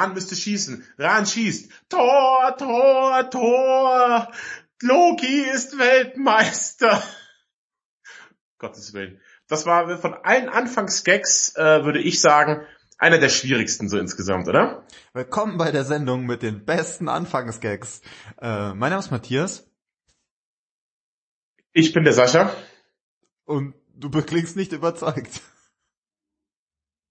Ran, Ran müsste schießen. Ran schießt. Tor, Tor, Tor. Loki ist Weltmeister. Gottes Willen. Das war von allen Anfangsgags, äh, würde ich sagen, einer der schwierigsten so insgesamt, oder? Willkommen bei der Sendung mit den besten Anfangsgags. Äh, mein Name ist Matthias. Ich bin der Sascha. Und du klingst nicht überzeugt.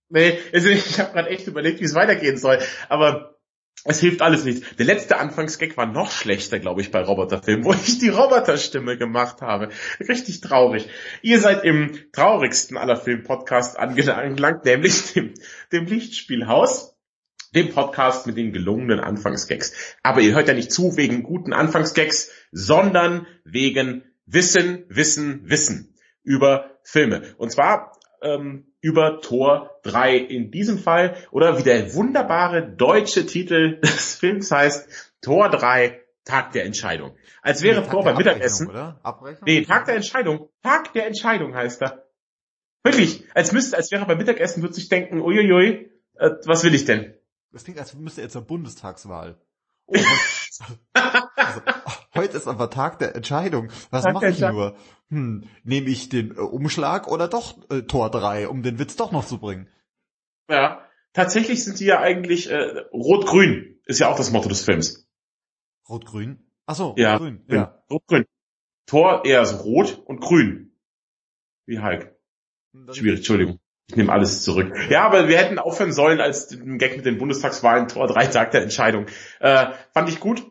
Nee, also ich habe gerade echt überlegt, wie es weitergehen soll. Aber es hilft alles nichts. Der letzte Anfangsgag war noch schlechter, glaube ich, bei Roboterfilmen, wo ich die Roboterstimme gemacht habe. Richtig traurig. Ihr seid im traurigsten aller Filmpodcasts angelangt, nämlich dem, dem Lichtspielhaus dem Podcast mit den gelungenen Anfangsgags. Aber ihr hört ja nicht zu wegen guten Anfangsgags, sondern wegen Wissen, Wissen, Wissen über Filme. Und zwar ähm, über Tor 3 in diesem Fall oder wie der wunderbare deutsche Titel des Films heißt, Tor 3, Tag der Entscheidung. Als wäre nee, Tor beim Mittagessen. Oder? Abrechnung? Nee, Tag der Entscheidung. Tag der Entscheidung heißt er. Wirklich, als müsste, als wäre beim Mittagessen, würde sich denken, uiuiui, äh, was will ich denn? Das klingt, als müsste jetzt zur Bundestagswahl. Oh, also, heute ist aber Tag der Entscheidung. Was mache ich nur? Hm, nehme ich den äh, Umschlag oder doch äh, Tor 3, um den Witz doch noch zu bringen? Ja, tatsächlich sind sie ja eigentlich äh, rot-grün, ist ja auch das Motto des Films. Rot-grün? Ach so, ja, grün. Ja. Rot-grün. Tor eher so rot und grün. Wie Hulk. Schwierig, Entschuldigung. Ich nehme alles zurück. Ja, aber wir hätten aufhören sollen als den Gag mit den Bundestagswahlen Tor 3 Tag der Entscheidung. Äh, fand ich gut.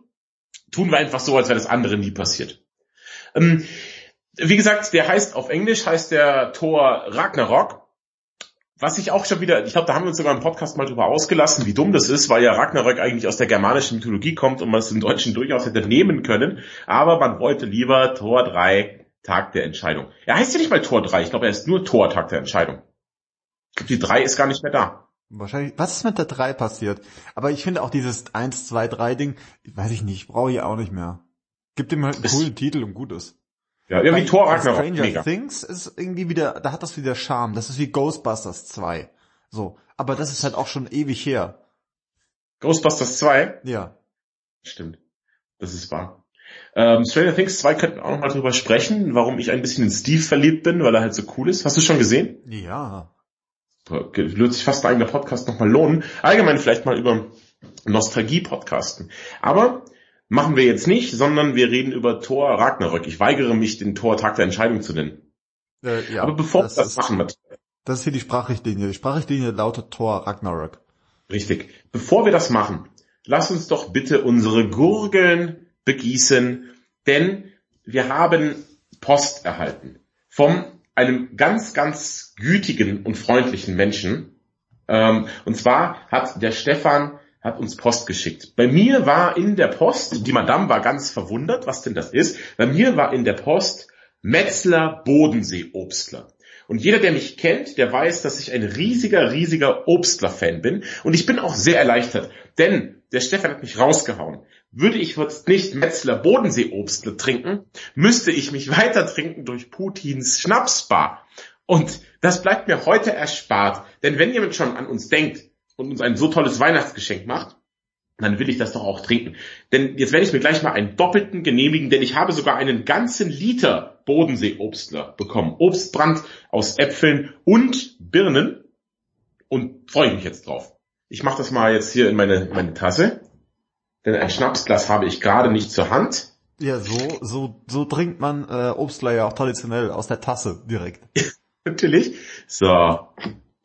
Tun wir einfach so, als wäre das andere nie passiert. Ähm, wie gesagt, der heißt auf Englisch heißt der Tor Ragnarok. Was ich auch schon wieder, ich glaube, da haben wir uns sogar im Podcast mal drüber ausgelassen, wie dumm das ist, weil ja Ragnarök eigentlich aus der germanischen Mythologie kommt und man es im Deutschen durchaus hätte nehmen können. Aber man wollte lieber Tor 3, Tag der Entscheidung. Er heißt ja nicht mal Tor 3, ich glaube, er ist nur Tor, Tag der Entscheidung. Ich glaube, die 3 ist gar nicht mehr da. Wahrscheinlich, was ist mit der 3 passiert? Aber ich finde auch dieses 1, 2, 3 Ding, weiß ich nicht, brauche ich auch nicht mehr. Gib dem halt einen coolen Titel und gut ist. Ja, irgendwie Thor Ragnarok. Stranger Mega. Things ist irgendwie wieder, da hat das wieder Charme. Das ist wie Ghostbusters 2. So. Aber das ist halt auch schon ewig her. Ghostbusters 2? Ja. Stimmt. Das ist wahr. Ähm, Stranger Things 2 könnten wir auch nochmal drüber sprechen, warum ich ein bisschen in Steve verliebt bin, weil er halt so cool ist. Hast du schon gesehen? Ja. Würde sich fast ein eigener Podcast nochmal lohnen. Allgemein vielleicht mal über Nostalgie-Podcasten. Aber Machen wir jetzt nicht, sondern wir reden über Thor Ragnarök. Ich weigere mich, den Thor Tag der Entscheidung zu nennen. Äh, ja, Aber bevor das wir das ist, machen, das ist hier die Sprachrichtlinie. Die Sprachrichtlinie lautet Thor Ragnarök. Richtig. Bevor wir das machen, lass uns doch bitte unsere Gurgeln begießen, denn wir haben Post erhalten vom einem ganz, ganz gütigen und freundlichen Menschen. Ähm, und zwar hat der Stefan hat uns Post geschickt. Bei mir war in der Post, die Madame war ganz verwundert, was denn das ist. Bei mir war in der Post Metzler Bodensee Obstler. Und jeder, der mich kennt, der weiß, dass ich ein riesiger, riesiger Obstler-Fan bin. Und ich bin auch sehr erleichtert, denn der Stefan hat mich rausgehauen. Würde ich jetzt nicht Metzler Bodensee Obstler trinken, müsste ich mich weiter trinken durch Putins Schnapsbar. Und das bleibt mir heute erspart. Denn wenn jemand schon an uns denkt, und uns ein so tolles Weihnachtsgeschenk macht, dann will ich das doch auch trinken. Denn jetzt werde ich mir gleich mal einen doppelten genehmigen, denn ich habe sogar einen ganzen Liter Bodensee-Obstler bekommen. Obstbrand aus Äpfeln und Birnen und freue mich jetzt drauf. Ich mache das mal jetzt hier in meine, meine Tasse, denn ein Schnapsglas habe ich gerade nicht zur Hand. Ja, so, so, so trinkt man äh, Obstler ja auch traditionell aus der Tasse direkt. Natürlich. So,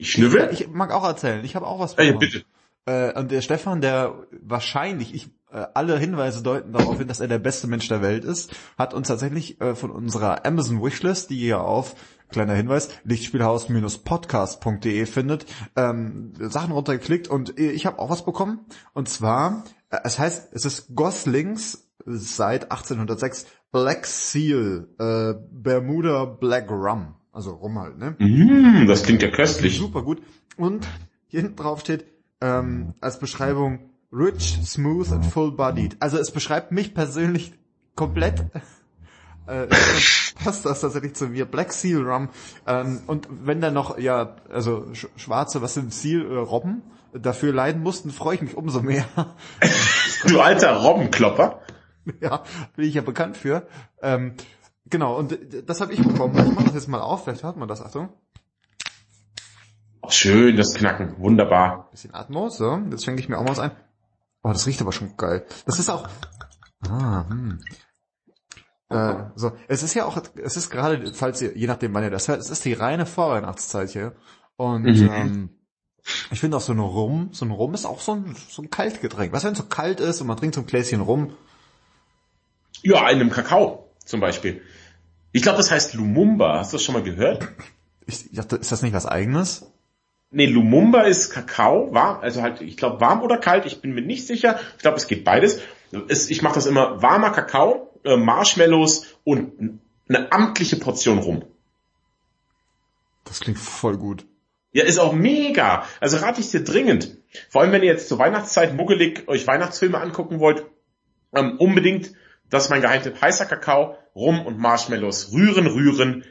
ich schnüffel? Ich, mag auch erzählen. Ich habe auch was. Ja, bitte. Äh, und der Stefan, der wahrscheinlich, ich, äh, alle Hinweise deuten darauf hin, dass er der beste Mensch der Welt ist, hat uns tatsächlich äh, von unserer Amazon Wishlist, die ihr auf kleiner Hinweis, lichtspielhaus-podcast.de findet, ähm, Sachen runtergeklickt und ich habe auch was bekommen. Und zwar, äh, es heißt, es ist Goslings seit 1806 Black Seal, äh, Bermuda Black Rum. Also rum halt, ne? Mm, das klingt ja köstlich. Super gut. Und hier hinten drauf steht ähm, als Beschreibung rich, smooth and full bodied. Also es beschreibt mich persönlich komplett. äh, passt das tatsächlich zu mir. Black Seal Rum. Ähm, und wenn dann noch, ja, also sch schwarze, was sind Seal, äh, Robben, dafür leiden mussten, freue ich mich umso mehr. du alter Robbenklopper. ja, bin ich ja bekannt für. Ähm, genau, und das habe ich bekommen. Ich mache das jetzt mal auf, vielleicht hört man das, Achtung. Schön, das Knacken, wunderbar. Bisschen Atmos, so, jetzt schenke ich mir auch mal was ein. Oh, das riecht aber schon geil. Das ist auch... Ah, hm. Äh, so, es ist ja auch, es ist gerade, falls ihr, je nachdem wann ihr das hört, es ist die reine Vorweihnachtszeit hier. Und mhm. ähm, ich finde auch so ein Rum, so ein Rum ist auch so ein, so ein Kaltgetränk. Was wenn es so kalt ist und man trinkt so ein Gläschen Rum? Ja, einem Kakao zum Beispiel. Ich glaube, das heißt Lumumba. Hast du das schon mal gehört? Ich dachte, ist das nicht was eigenes? Nee, Lumumba ist Kakao, warm, also halt, ich glaube warm oder kalt, ich bin mir nicht sicher. Ich glaube, es geht beides. Es, ich mache das immer warmer Kakao, äh, Marshmallows und eine amtliche Portion rum. Das klingt voll gut. Ja, ist auch mega. Also rate ich dir dringend. Vor allem, wenn ihr jetzt zur Weihnachtszeit muggelig euch Weihnachtsfilme angucken wollt, ähm, unbedingt, das ist mein Geheimtipp, heißer Kakao, Rum und Marshmallows. Rühren, rühren.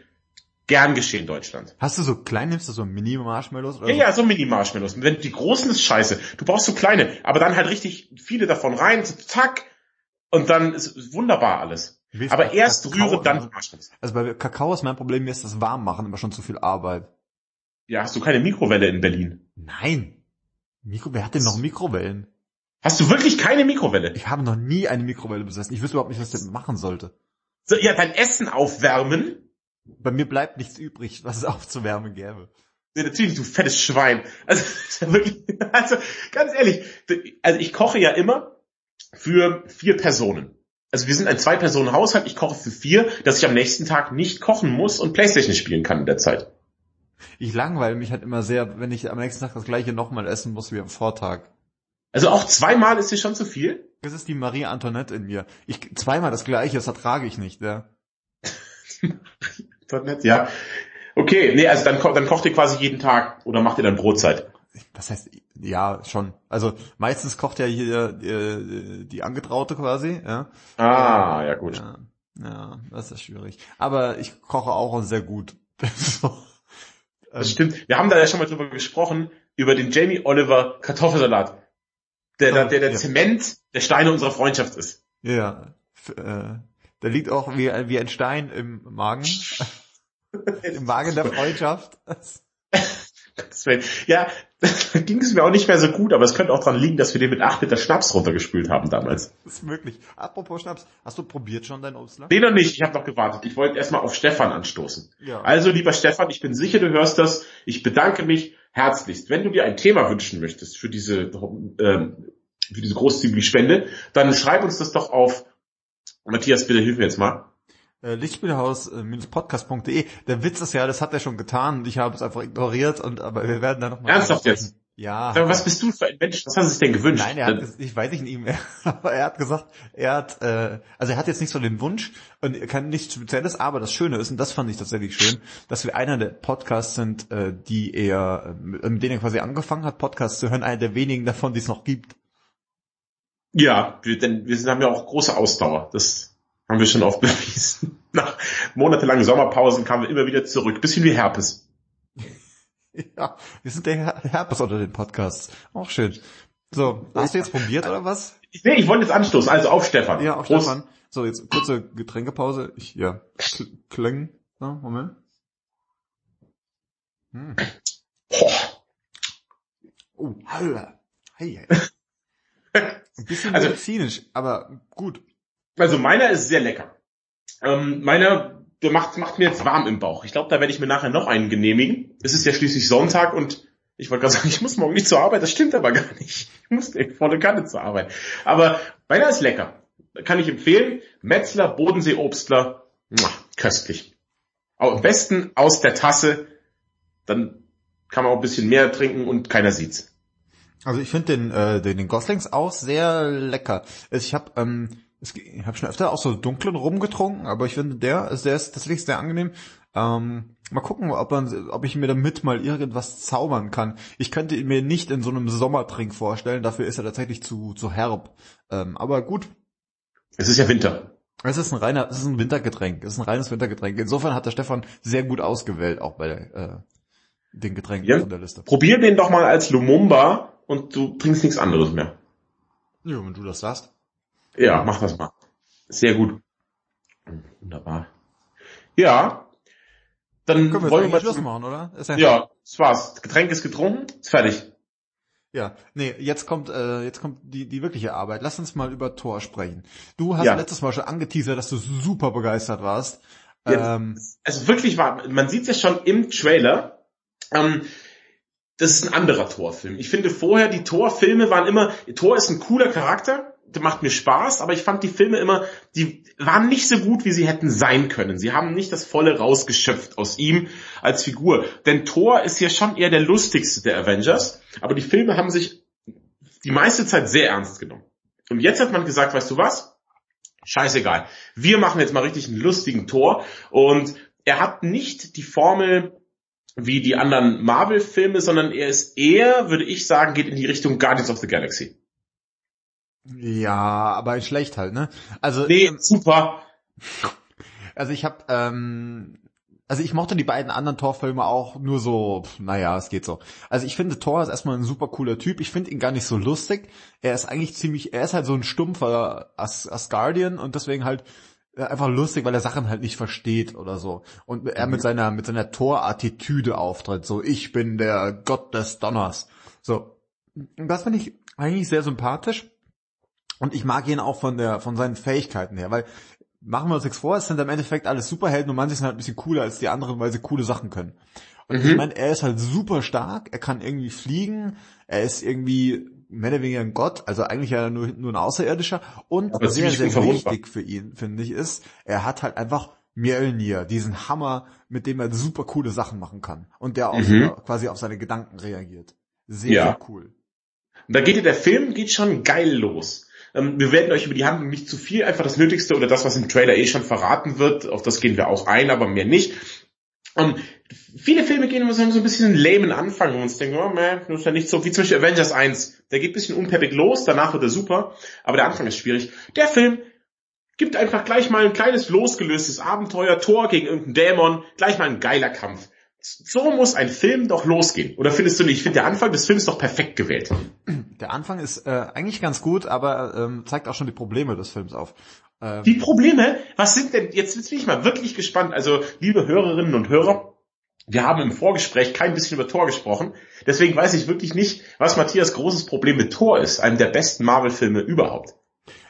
Gern geschehen, Deutschland. Hast du so klein, nimmst du so Mini-Marshmallows? Ja, so? ja, so Mini-Marshmallows. Wenn die großen ist scheiße. Du brauchst so kleine, aber dann halt richtig viele davon rein, so, zack, und dann ist wunderbar alles. Aber erst Kakao, rühren, dann Marshmallows. Also bei Kakao ist mein Problem, mir ist das warm machen immer schon zu viel Arbeit. Ja, hast du keine Mikrowelle in Berlin? Nein. Mikro, wer hat denn noch Mikrowellen? Hast du wirklich keine Mikrowelle? Ich habe noch nie eine Mikrowelle besessen. Ich wüsste überhaupt nicht, was ich denn machen sollte. So, ja, dein Essen aufwärmen? Bei mir bleibt nichts übrig, was es aufzuwärmen gäbe. Nee, natürlich, du fettes Schwein. Also, wirklich, also, ganz ehrlich, also ich koche ja immer für vier Personen. Also wir sind ein Zwei-Personen-Haushalt, ich koche für vier, dass ich am nächsten Tag nicht kochen muss und Playstation spielen kann in der Zeit. Ich langweile mich halt immer sehr, wenn ich am nächsten Tag das gleiche nochmal essen muss wie am Vortag. Also auch zweimal ist dir schon zu viel? Das ist die Marie Antoinette in mir. Ich, zweimal das gleiche, das ertrage ich nicht, ja. Antoinette, ja. Okay, nee, also dann, dann kocht ihr quasi jeden Tag oder macht ihr dann Brotzeit? Das heißt, ja, schon. Also meistens kocht ja hier äh, die Angetraute quasi, ja. Ah, ja gut. Ja, ja, das ist schwierig. Aber ich koche auch sehr gut. Das stimmt. Wir haben da ja schon mal drüber gesprochen, über den Jamie Oliver Kartoffelsalat. Der, der, der, der ja. Zement der Steine unserer Freundschaft ist. Ja. Äh, der liegt auch wie, wie ein Stein im Magen. Im Magen der Freundschaft. ja, da ging es mir auch nicht mehr so gut, aber es könnte auch dran liegen, dass wir den mit 8 Liter Schnaps runtergespült haben damals. Das ist möglich. Apropos Schnaps, hast du probiert schon dein Obstler? Nee, noch nicht, ich habe noch gewartet. Ich wollte erstmal auf Stefan anstoßen. Ja. Also, lieber Stefan, ich bin sicher, du hörst das. Ich bedanke mich herzlichst. Wenn du dir ein Thema wünschen möchtest für diese, ähm, für diese großzügige Spende, dann schreib uns das doch auf, Matthias, bitte hilf mir jetzt mal. Äh, Lichtspielhaus-podcast.de. Der Witz ist ja, das hat er schon getan und ich habe es einfach ignoriert und aber wir werden da nochmal. Ernsthaft jetzt? Ja. Aber was bist du für ein Mensch? Was hat er sich denn gewünscht? Nein, er hat, ich weiß nicht mehr, aber er hat gesagt, er hat, äh, also er hat jetzt nicht so den Wunsch und er kann nichts Spezielles, aber das Schöne ist, und das fand ich tatsächlich schön, dass wir einer der Podcasts sind, äh, die er, äh, mit denen er quasi angefangen hat, Podcasts zu hören, einer der wenigen davon, die es noch gibt. Ja, wir, denn wir haben ja auch große Ausdauer. Das haben wir schon oft bewiesen. Nach monatelangen Sommerpausen kamen wir immer wieder zurück. Bisschen wie Herpes. Ja, wir sind der Herpes unter den Podcasts. Auch schön. So, hast du jetzt probiert oder was? Nee, ich wollte jetzt anstoßen. Also auf Stefan. Ja, auf Prost. Stefan. So, jetzt kurze Getränkepause. Ich, ja, kling. So, Moment. Hm. Oh, Alter. Hey, hey. Ein bisschen also, medizinisch, aber gut. Also meiner ist sehr lecker. Ähm, meiner, macht, macht mir jetzt warm im Bauch. Ich glaube, da werde ich mir nachher noch einen genehmigen. Es ist ja schließlich Sonntag und ich wollte gerade sagen, ich muss morgen nicht zur Arbeit. Das stimmt aber gar nicht. Ich muss nicht volle Kanne zur Arbeit. Aber meiner ist lecker. Kann ich empfehlen. Metzler, Bodensee, Obstler. Köstlich. Aber am besten aus der Tasse. Dann kann man auch ein bisschen mehr trinken und keiner sieht's. Also ich finde den, äh, den, den Goslings auch sehr lecker. Ich habe ähm, ich habe schon öfter auch so dunklen rumgetrunken, aber ich finde, der ist, der ist tatsächlich sehr angenehm. Ähm, mal gucken, ob, man, ob ich mir damit mal irgendwas zaubern kann. Ich könnte ihn mir nicht in so einem Sommertrink vorstellen, dafür ist er tatsächlich zu, zu herb. Ähm, aber gut. Es ist ja Winter. Es ist ein reiner, es ist ein Wintergetränk. Es ist ein reines Wintergetränk. Insofern hat der Stefan sehr gut ausgewählt, auch bei äh, den Getränken Ja. von der Liste. Probier den doch mal als Lumumba und du trinkst nichts anderes mehr. Ja, wenn du das sagst. Ja, mach das mal. Sehr gut. Wunderbar. Ja. Dann Können wir wollen wir eigentlich Schluss mal. machen, oder? Ja, Ja, das war's. Das Getränk ist getrunken, ist fertig. ja. Nee, jetzt kommt, äh, jetzt kommt die, die wirkliche Arbeit. Lass uns mal über Tor sprechen. Du hast Ja. letztes Mal schon angeteasert, dass du super begeistert warst. Ja. Ähm, Also wirklich war, man sieht ja schon im Trailer, ähm, das ist ein anderer Torfilm. Ich finde vorher, die Torfilme waren immer, Tor ist ein cooler Charakter, macht mir Spaß, aber ich fand die Filme immer, die waren nicht so gut, wie sie hätten sein können. Sie haben nicht das Volle rausgeschöpft aus ihm als Figur. Denn Thor ist ja schon eher der lustigste der Avengers, aber die Filme haben sich die meiste Zeit sehr ernst genommen. Und jetzt hat man gesagt, weißt du was? Scheißegal. Wir machen jetzt mal richtig einen lustigen Tor und er hat nicht die Formel wie die anderen Marvel-Filme, sondern er ist eher, würde ich sagen, geht in die Richtung Guardians of the Galaxy. Ja, aber schlecht halt, ne? Also, Nee, ähm, super. also ich habe, ähm, also ich mochte die beiden anderen Thor-Filme auch nur so, pf, naja, es geht so. Also ich finde Thor ist erstmal ein super cooler Typ. Ich finde ihn gar nicht so lustig. Er ist eigentlich ziemlich, er ist halt so ein stumpfer As Asgardian und deswegen halt äh, einfach lustig, weil er Sachen halt nicht versteht oder so. Und er mit seiner, mit seiner Thor-Attitüde auftritt. So, ich bin der Gott des Donners. So. Und das finde ich eigentlich sehr sympathisch. Und ich mag ihn auch von der, von seinen Fähigkeiten her, weil machen wir uns nichts vor, es sind im Endeffekt alles Superhelden und manche sind halt ein bisschen cooler als die anderen, weil sie coole Sachen können. Und ich Mhm. meine, er ist halt super stark, er kann irgendwie fliegen, er ist irgendwie mehr oder weniger ein Gott, also eigentlich ja nur, nur ein Außerirdischer und Aber sehr, sehr wichtig für ihn, finde ich, ist, er hat halt einfach Mjölnir, diesen Hammer, mit dem er super coole Sachen machen kann und der auch Mhm. quasi auf seine Gedanken reagiert. Sehr, Ja. sehr cool. Und da geht ja der Film geht schon geil los. Ähm, wir werden euch über die Handlung nicht zu viel, einfach das Nötigste oder das, was im Trailer eh schon verraten wird, auf das gehen wir auch ein, aber mehr nicht. Ähm, viele Filme gehen immer so ein bisschen einen lamen Anfang und uns denken, oh man, das ist ja nicht so, wie zum Beispiel Avengers 1. Der geht ein bisschen unperfekt los, danach wird er super, aber der Anfang ist schwierig. Der Film gibt einfach gleich mal ein kleines losgelöstes Abenteuer, Tor gegen irgendeinen Dämon, gleich mal ein geiler Kampf. So muss ein Film doch losgehen. Oder findest du nicht? Ich finde, der Anfang des Films doch perfekt gewählt. Der Anfang ist äh, eigentlich ganz gut, aber ähm, zeigt auch schon die Probleme des Films auf. Ähm, Die Probleme, was sind denn, jetzt bin ich mal wirklich gespannt, also liebe Hörerinnen und Hörer, wir haben im Vorgespräch kein bisschen über Tor gesprochen, deswegen weiß ich wirklich nicht, was Matthias großes Problem mit Tor ist, einem der besten Marvel-Filme überhaupt.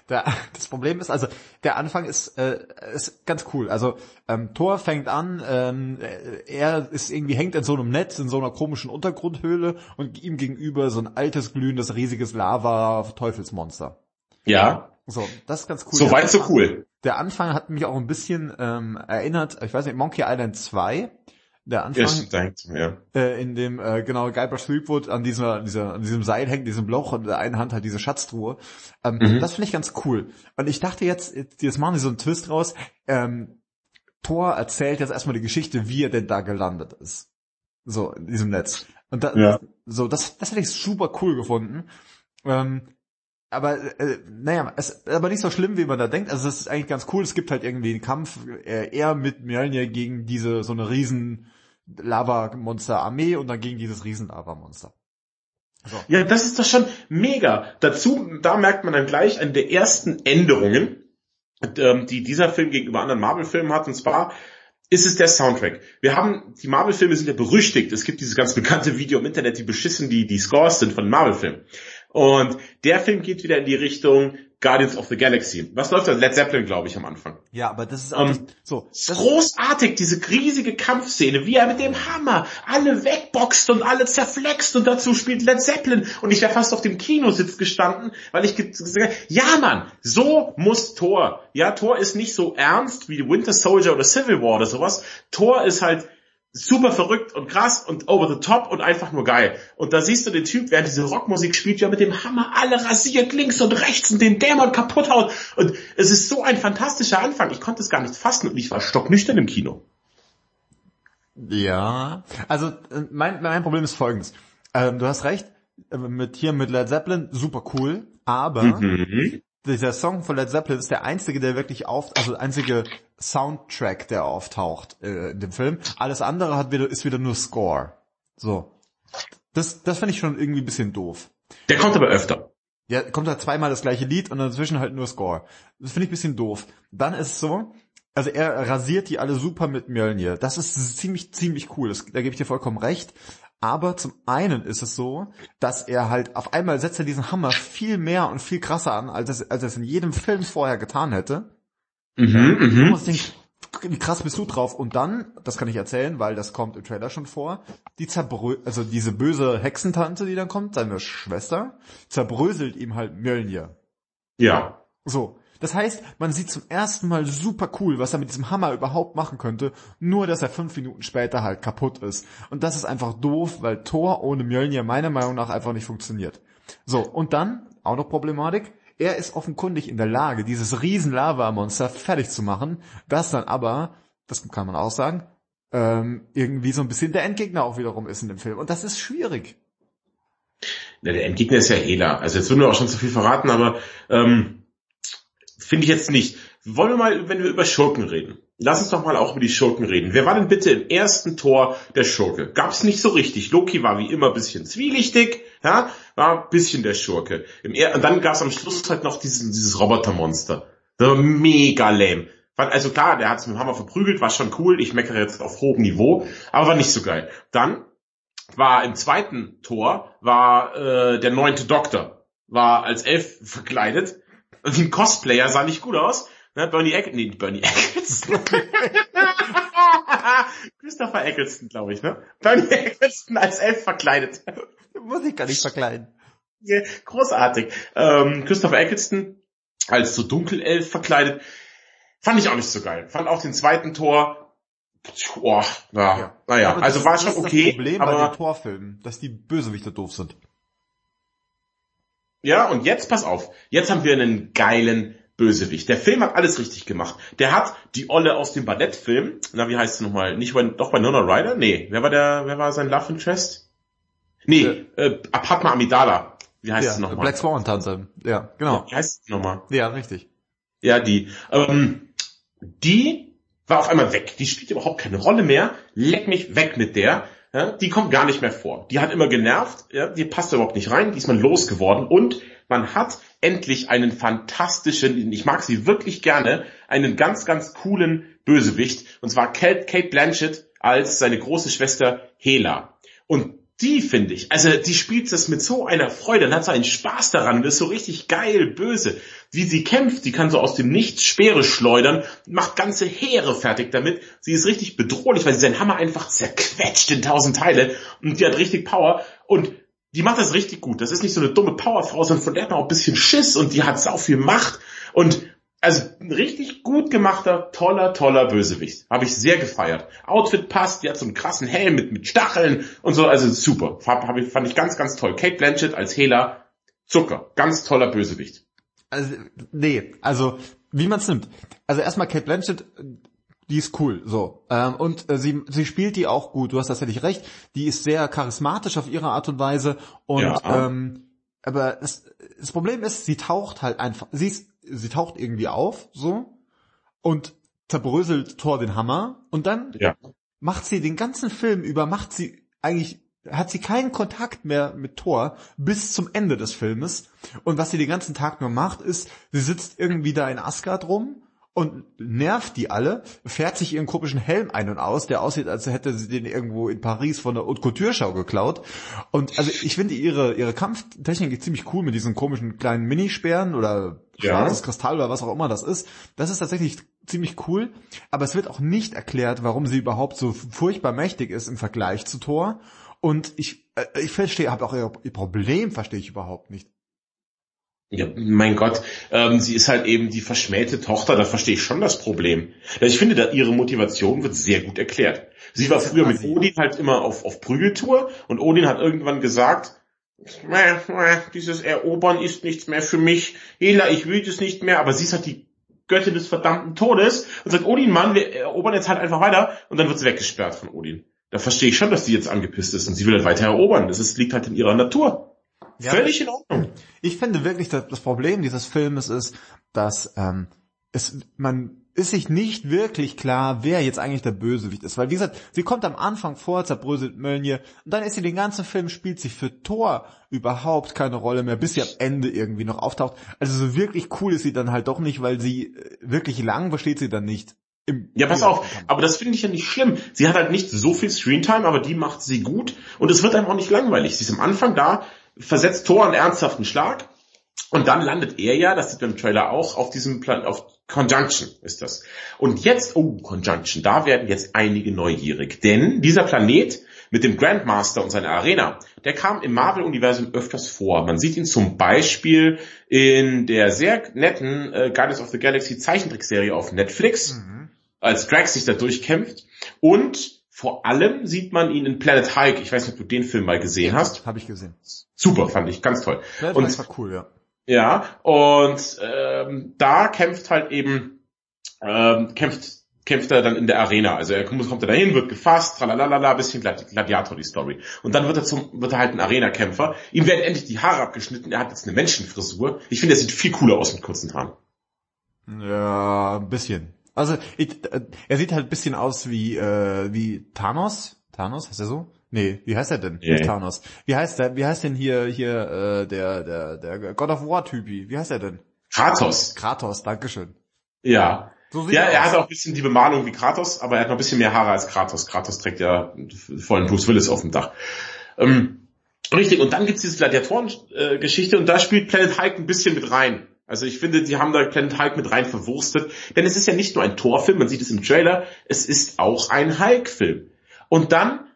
Der, das Problem ist, also der Anfang ist, äh, ist ganz cool. Also ähm, Thor fängt an, ähm, äh, er ist irgendwie hängt in so einem Netz, in so einer komischen Untergrundhöhle und ihm gegenüber so ein altes, glühendes, riesiges Lava-Teufelsmonster. Ja, So, das ist ganz cool. so weit so cool. Der Anfang hat mich auch ein bisschen ähm, erinnert, ich weiß nicht, Monkey Island 2. Der Anfang, Ja, stimmt, ja. äh, in dem äh, genau Guybrush Threepwood an dieser, dieser an diesem Seil hängt, diesem Loch und in der einen Hand halt diese Schatztruhe. Ähm, Mhm. Das finde ich ganz cool. Und ich dachte jetzt, jetzt machen sie so einen Twist raus. Ähm, Thor erzählt jetzt erstmal die Geschichte, wie er denn da gelandet ist. So in diesem Netz. Und da, Ja. so das das hätte ich super cool gefunden. Ähm, aber äh, naja, es ist aber nicht so schlimm, wie man da denkt. Also es ist eigentlich ganz cool. Es gibt halt irgendwie einen Kampf, äh, er mit Mjölnir gegen diese so eine riesen Lava-Monster-Armee und dann gegen dieses riesen Lava-Monster. So. Ja, das ist doch schon mega. Dazu, da merkt man dann gleich eine der ersten Änderungen, ähm, die dieser Film gegenüber anderen Marvel-Filmen hat, und zwar ist es der Soundtrack. Wir haben, die Marvel-Filme sind ja berüchtigt. Es gibt dieses ganz bekannte Video im Internet, wie beschissen die, die Scores sind von Marvel-Filmen. Und der Film geht wieder in die Richtung Guardians of the Galaxy. Was läuft da? Led Zeppelin, glaube ich, am Anfang. Ja, aber das ist auch Ähm, so. Ist großartig, diese riesige Kampfszene, wie er mit dem Hammer alle wegboxt und alle zerflext und dazu spielt Led Zeppelin und ich wäre fast auf dem Kinositz gestanden, weil ich ge- gesagt habe, ja Mann, so muss Thor. Ja, Thor ist nicht so ernst wie Winter Soldier oder Civil War oder sowas. Thor ist halt super verrückt und krass und over the top und einfach nur geil. Und da siehst du den Typ, während diese Rockmusik spielt, ja mit dem Hammer alle rasiert links und rechts und den Dämon kaputt haut. Und es ist so ein fantastischer Anfang. Ich konnte es gar nicht fassen und ich war stocknüchtern im Kino. ja, also äh, mein, mein Problem ist folgendes. Ähm, du hast recht, äh, mit hier mit Led Zeppelin, super cool, aber Mhm. Dieser Song von Led Zeppelin ist der einzige, der wirklich auf, also der einzige Soundtrack, der auftaucht äh, in dem Film. Alles andere hat wieder, ist wieder nur Score. So. Das, das finde ich schon irgendwie ein bisschen doof. Der kommt aber öfter. Ja, kommt halt zweimal das gleiche Lied und dazwischen halt nur Score. Das finde ich ein bisschen doof. Dann ist es so, also er rasiert die alle super mit Mjölnir. Das ist ziemlich, ziemlich cool. Das, da gebe ich dir vollkommen recht. Aber zum einen ist es so, dass er halt auf einmal setzt er diesen Hammer viel mehr und viel krasser an, als er, als es in jedem Film vorher getan hätte. Mhm, mhm. denken, wie krass bist du drauf? Und dann, das kann ich erzählen, weil das kommt im Trailer schon vor, die zerbrö also diese böse Hexentante, die dann kommt, seine Schwester, zerbröselt ihm halt Mjölnir. Ja. So. Das heißt, man sieht zum ersten Mal super cool, was er mit diesem Hammer überhaupt machen könnte, nur dass er fünf Minuten später halt kaputt ist. Und das ist einfach doof, weil Thor ohne Mjölnir meiner Meinung nach einfach nicht funktioniert. So, und dann, auch noch Problematik, er ist offenkundig in der Lage, dieses riesen Lava-Monster fertig zu machen, das dann aber, das kann man auch sagen, ähm, irgendwie so ein bisschen der Endgegner auch wiederum ist in dem Film. Und das ist schwierig. Ja, der Endgegner ist ja Hela. Also jetzt würden wir auch schon zu viel verraten, aber ähm, finde ich jetzt nicht. Wollen wir mal, wenn wir über Schurken reden, lass uns doch mal auch über die Schurken reden. Wer war denn bitte im ersten Tor der Schurke? Gab's nicht so richtig. Loki war wie immer bisschen zwielichtig, ja, war bisschen der Schurke. Im er und dann gab's am Schluss halt noch dieses, dieses Robotermonster. Das war mega lame. Also klar, der hat's mit dem Hammer verprügelt, war schon cool. Ich meckere jetzt auf hohem Niveau, aber war nicht so geil. Dann war im zweiten Tor war äh, der neunte Doktor war als Elf verkleidet wie ein Cosplayer sah nicht gut aus ne? Bernie Eccleston nee, Bernie Eccleston Christopher Eccleston glaube ich ne Bernie Eccleston als Elf verkleidet Muss ich gar nicht verkleiden. Großartig ähm, Christopher Eccleston als so Dunkelelf verkleidet fand ich auch nicht so geil fand auch den zweiten Tor Boah, ja, Ja. naja, also war schon okay, Das Problem bei aber den Torfilmen, dass die Bösewichte doof sind. Ja, und jetzt pass auf. Jetzt haben wir einen geilen Bösewicht. Der Film hat alles richtig gemacht. Der hat die Olle aus dem Ballettfilm, na, wie heißt sie nochmal? Nicht bei, doch bei Nona Ryder? Nee. Wer war der, wer war sein Love Interest? Nee, äh, Padma Amidala. Wie heißt ja, sie nochmal? Black Swan Tante. Ja, genau. Wie heißt sie nochmal? Ja, richtig. Ja, die. Ähm, die war auf einmal weg. Die spielt überhaupt keine Rolle mehr. Leck mich weg mit der. Ja, die kommt gar nicht mehr vor. Die hat immer genervt. Ja, die passt überhaupt nicht rein. Die ist man losgeworden. Und man hat endlich einen fantastischen, ich mag sie wirklich gerne, einen ganz, ganz coolen Bösewicht. Und zwar Kate, Blanchett als seine große Schwester Hela. Und die finde ich, also die spielt das mit so einer Freude und hat so einen Spaß daran und ist so richtig geil, böse. Wie sie kämpft, die kann so aus dem Nichts Speere schleudern, macht ganze Heere fertig damit. Sie ist richtig bedrohlich, weil sie seinen Hammer einfach zerquetscht in tausend Teile und die hat richtig Power und die macht das richtig gut. Das ist nicht so eine dumme Powerfrau, sondern von der hat man auch ein bisschen Schiss und die hat sau viel Macht und also ein richtig gut gemachter, toller, toller Bösewicht. Habe ich sehr gefeiert. Outfit passt, die hat so einen krassen Helm mit, mit Stacheln und so, also super. Hab, hab ich, fand ich ganz, ganz toll. Kate Blanchett als Hela, Zucker. Ganz toller Bösewicht. Also, nee, also, wie man's nimmt. Also erstmal Kate Blanchett, die ist cool, so. Ähm, und äh, sie, sie spielt die auch gut, du hast tatsächlich recht. Die ist sehr charismatisch auf ihre Art und Weise. Und Ja. ähm, aber das, das Problem ist, sie taucht halt einfach, sie ist, sie taucht irgendwie auf, so, und zerbröselt Thor den Hammer und dann Ja. macht sie den ganzen Film über, macht sie eigentlich, hat sie keinen Kontakt mehr mit Thor bis zum Ende des Filmes. Und was sie den ganzen Tag nur macht, ist, sie sitzt irgendwie da in Asgard rum und nervt die alle, fährt sich ihren komischen Helm ein und aus, der aussieht, als hätte sie den irgendwo in Paris von der Haute Couture Show geklaut. Und also ich finde ihre, ihre Kampftechnik ziemlich cool mit diesen komischen kleinen Minisperren oder Ja. schwarzes Kristall oder was auch immer das ist. Das ist tatsächlich ziemlich cool, aber es wird auch nicht erklärt, warum sie überhaupt so furchtbar mächtig ist im Vergleich zu Thor. Und ich, äh, ich verstehe, habe auch ihr, ihr Problem verstehe ich überhaupt nicht. Ja, mein Gott, ähm, sie ist halt eben die verschmähte Tochter, da verstehe ich schon das Problem. Also ich finde, da ihre Motivation wird sehr gut erklärt. Sie war früher mit Odin halt immer auf, auf Prügeltour und Odin hat irgendwann gesagt, "Mäh, mäh, dieses Erobern ist nichts mehr für mich. Hela, ich will das nicht mehr, aber sie ist halt die Göttin des verdammten Todes und sagt, Odin, Mann, wir erobern jetzt halt einfach weiter und dann wird sie weggesperrt von Odin. Da verstehe ich schon, dass die jetzt angepisst ist und sie will halt weiter erobern. Das ist, liegt halt in ihrer Natur. Ja. völlig in Ordnung. Ich finde wirklich, dass das Problem dieses Filmes ist, dass ähm, es man ist sich nicht wirklich klar, wer jetzt eigentlich der Bösewicht ist. Weil wie gesagt, sie kommt am Anfang vor, zerbröselt Mölnir und dann ist sie den ganzen Film, spielt sich für Thor überhaupt keine Rolle mehr, bis sie am Ende irgendwie noch auftaucht. Also so wirklich cool ist sie dann halt doch nicht, weil sie äh, wirklich lang besteht sie dann nicht. Ja, pass auf, aber das finde ich ja nicht schlimm. Sie hat halt nicht so viel Screentime, aber die macht sie gut und es wird einem auch nicht langweilig. Sie ist am Anfang da, versetzt Thor einen ernsthaften Schlag und dann landet er ja, das sieht man im Trailer auch, auf diesem Plan, auf Conjunction ist das. Und jetzt, oh, Conjunction, da werden jetzt einige neugierig, denn dieser Planet mit dem Grandmaster und seiner Arena, der kam im Marvel-Universum öfters vor. Man sieht ihn zum Beispiel in der sehr netten äh, Guardians of the Galaxy Zeichentrickserie auf Netflix, Mhm. als Drax sich da durchkämpft. Und vor allem sieht man ihn in Planet Hulk. Ich weiß nicht, ob du den Film mal gesehen hast. Habe ich gesehen. Super, fand ich, ganz toll. Das Und- war cool, ja. Ja, und ähm, da kämpft halt eben, ähm, kämpft, kämpft er dann in der Arena. Also er kommt, kommt er dahin, wird gefasst, tralalala, bisschen Gladi- Gladiator die Story. Und dann wird er zum, wird er halt ein Arena-Kämpfer. Ihm werden endlich die Haare abgeschnitten, er hat jetzt eine Menschenfrisur. Ich finde, er sieht viel cooler aus mit kurzen Haaren. Ja, ein bisschen. Also ich, äh, er sieht halt ein bisschen aus wie äh, wie Thanos. Thanos, heißt er so? Nee, wie heißt er denn? Nee. Nicht Thanos. Wie heißt der? Wie heißt denn hier hier äh, der der der God of War Typi? Wie heißt er denn? Kratos. Kratos, Dankeschön. Ja. So Ja, er er hat auch ein bisschen die Bemalung wie Kratos, aber er hat noch ein bisschen mehr Haare als Kratos. Kratos trägt ja vollen Bruce Willis auf dem Dach. Ähm, richtig, und dann gibt's diese Gladiatoren-Geschichte und da spielt Planet Hulk ein bisschen mit rein. Also ich finde, die haben da Planet Hulk mit rein verwurstet. Denn es ist ja nicht nur ein Torfilm, man sieht es im Trailer, es ist auch ein Hulk-Film. Und dann,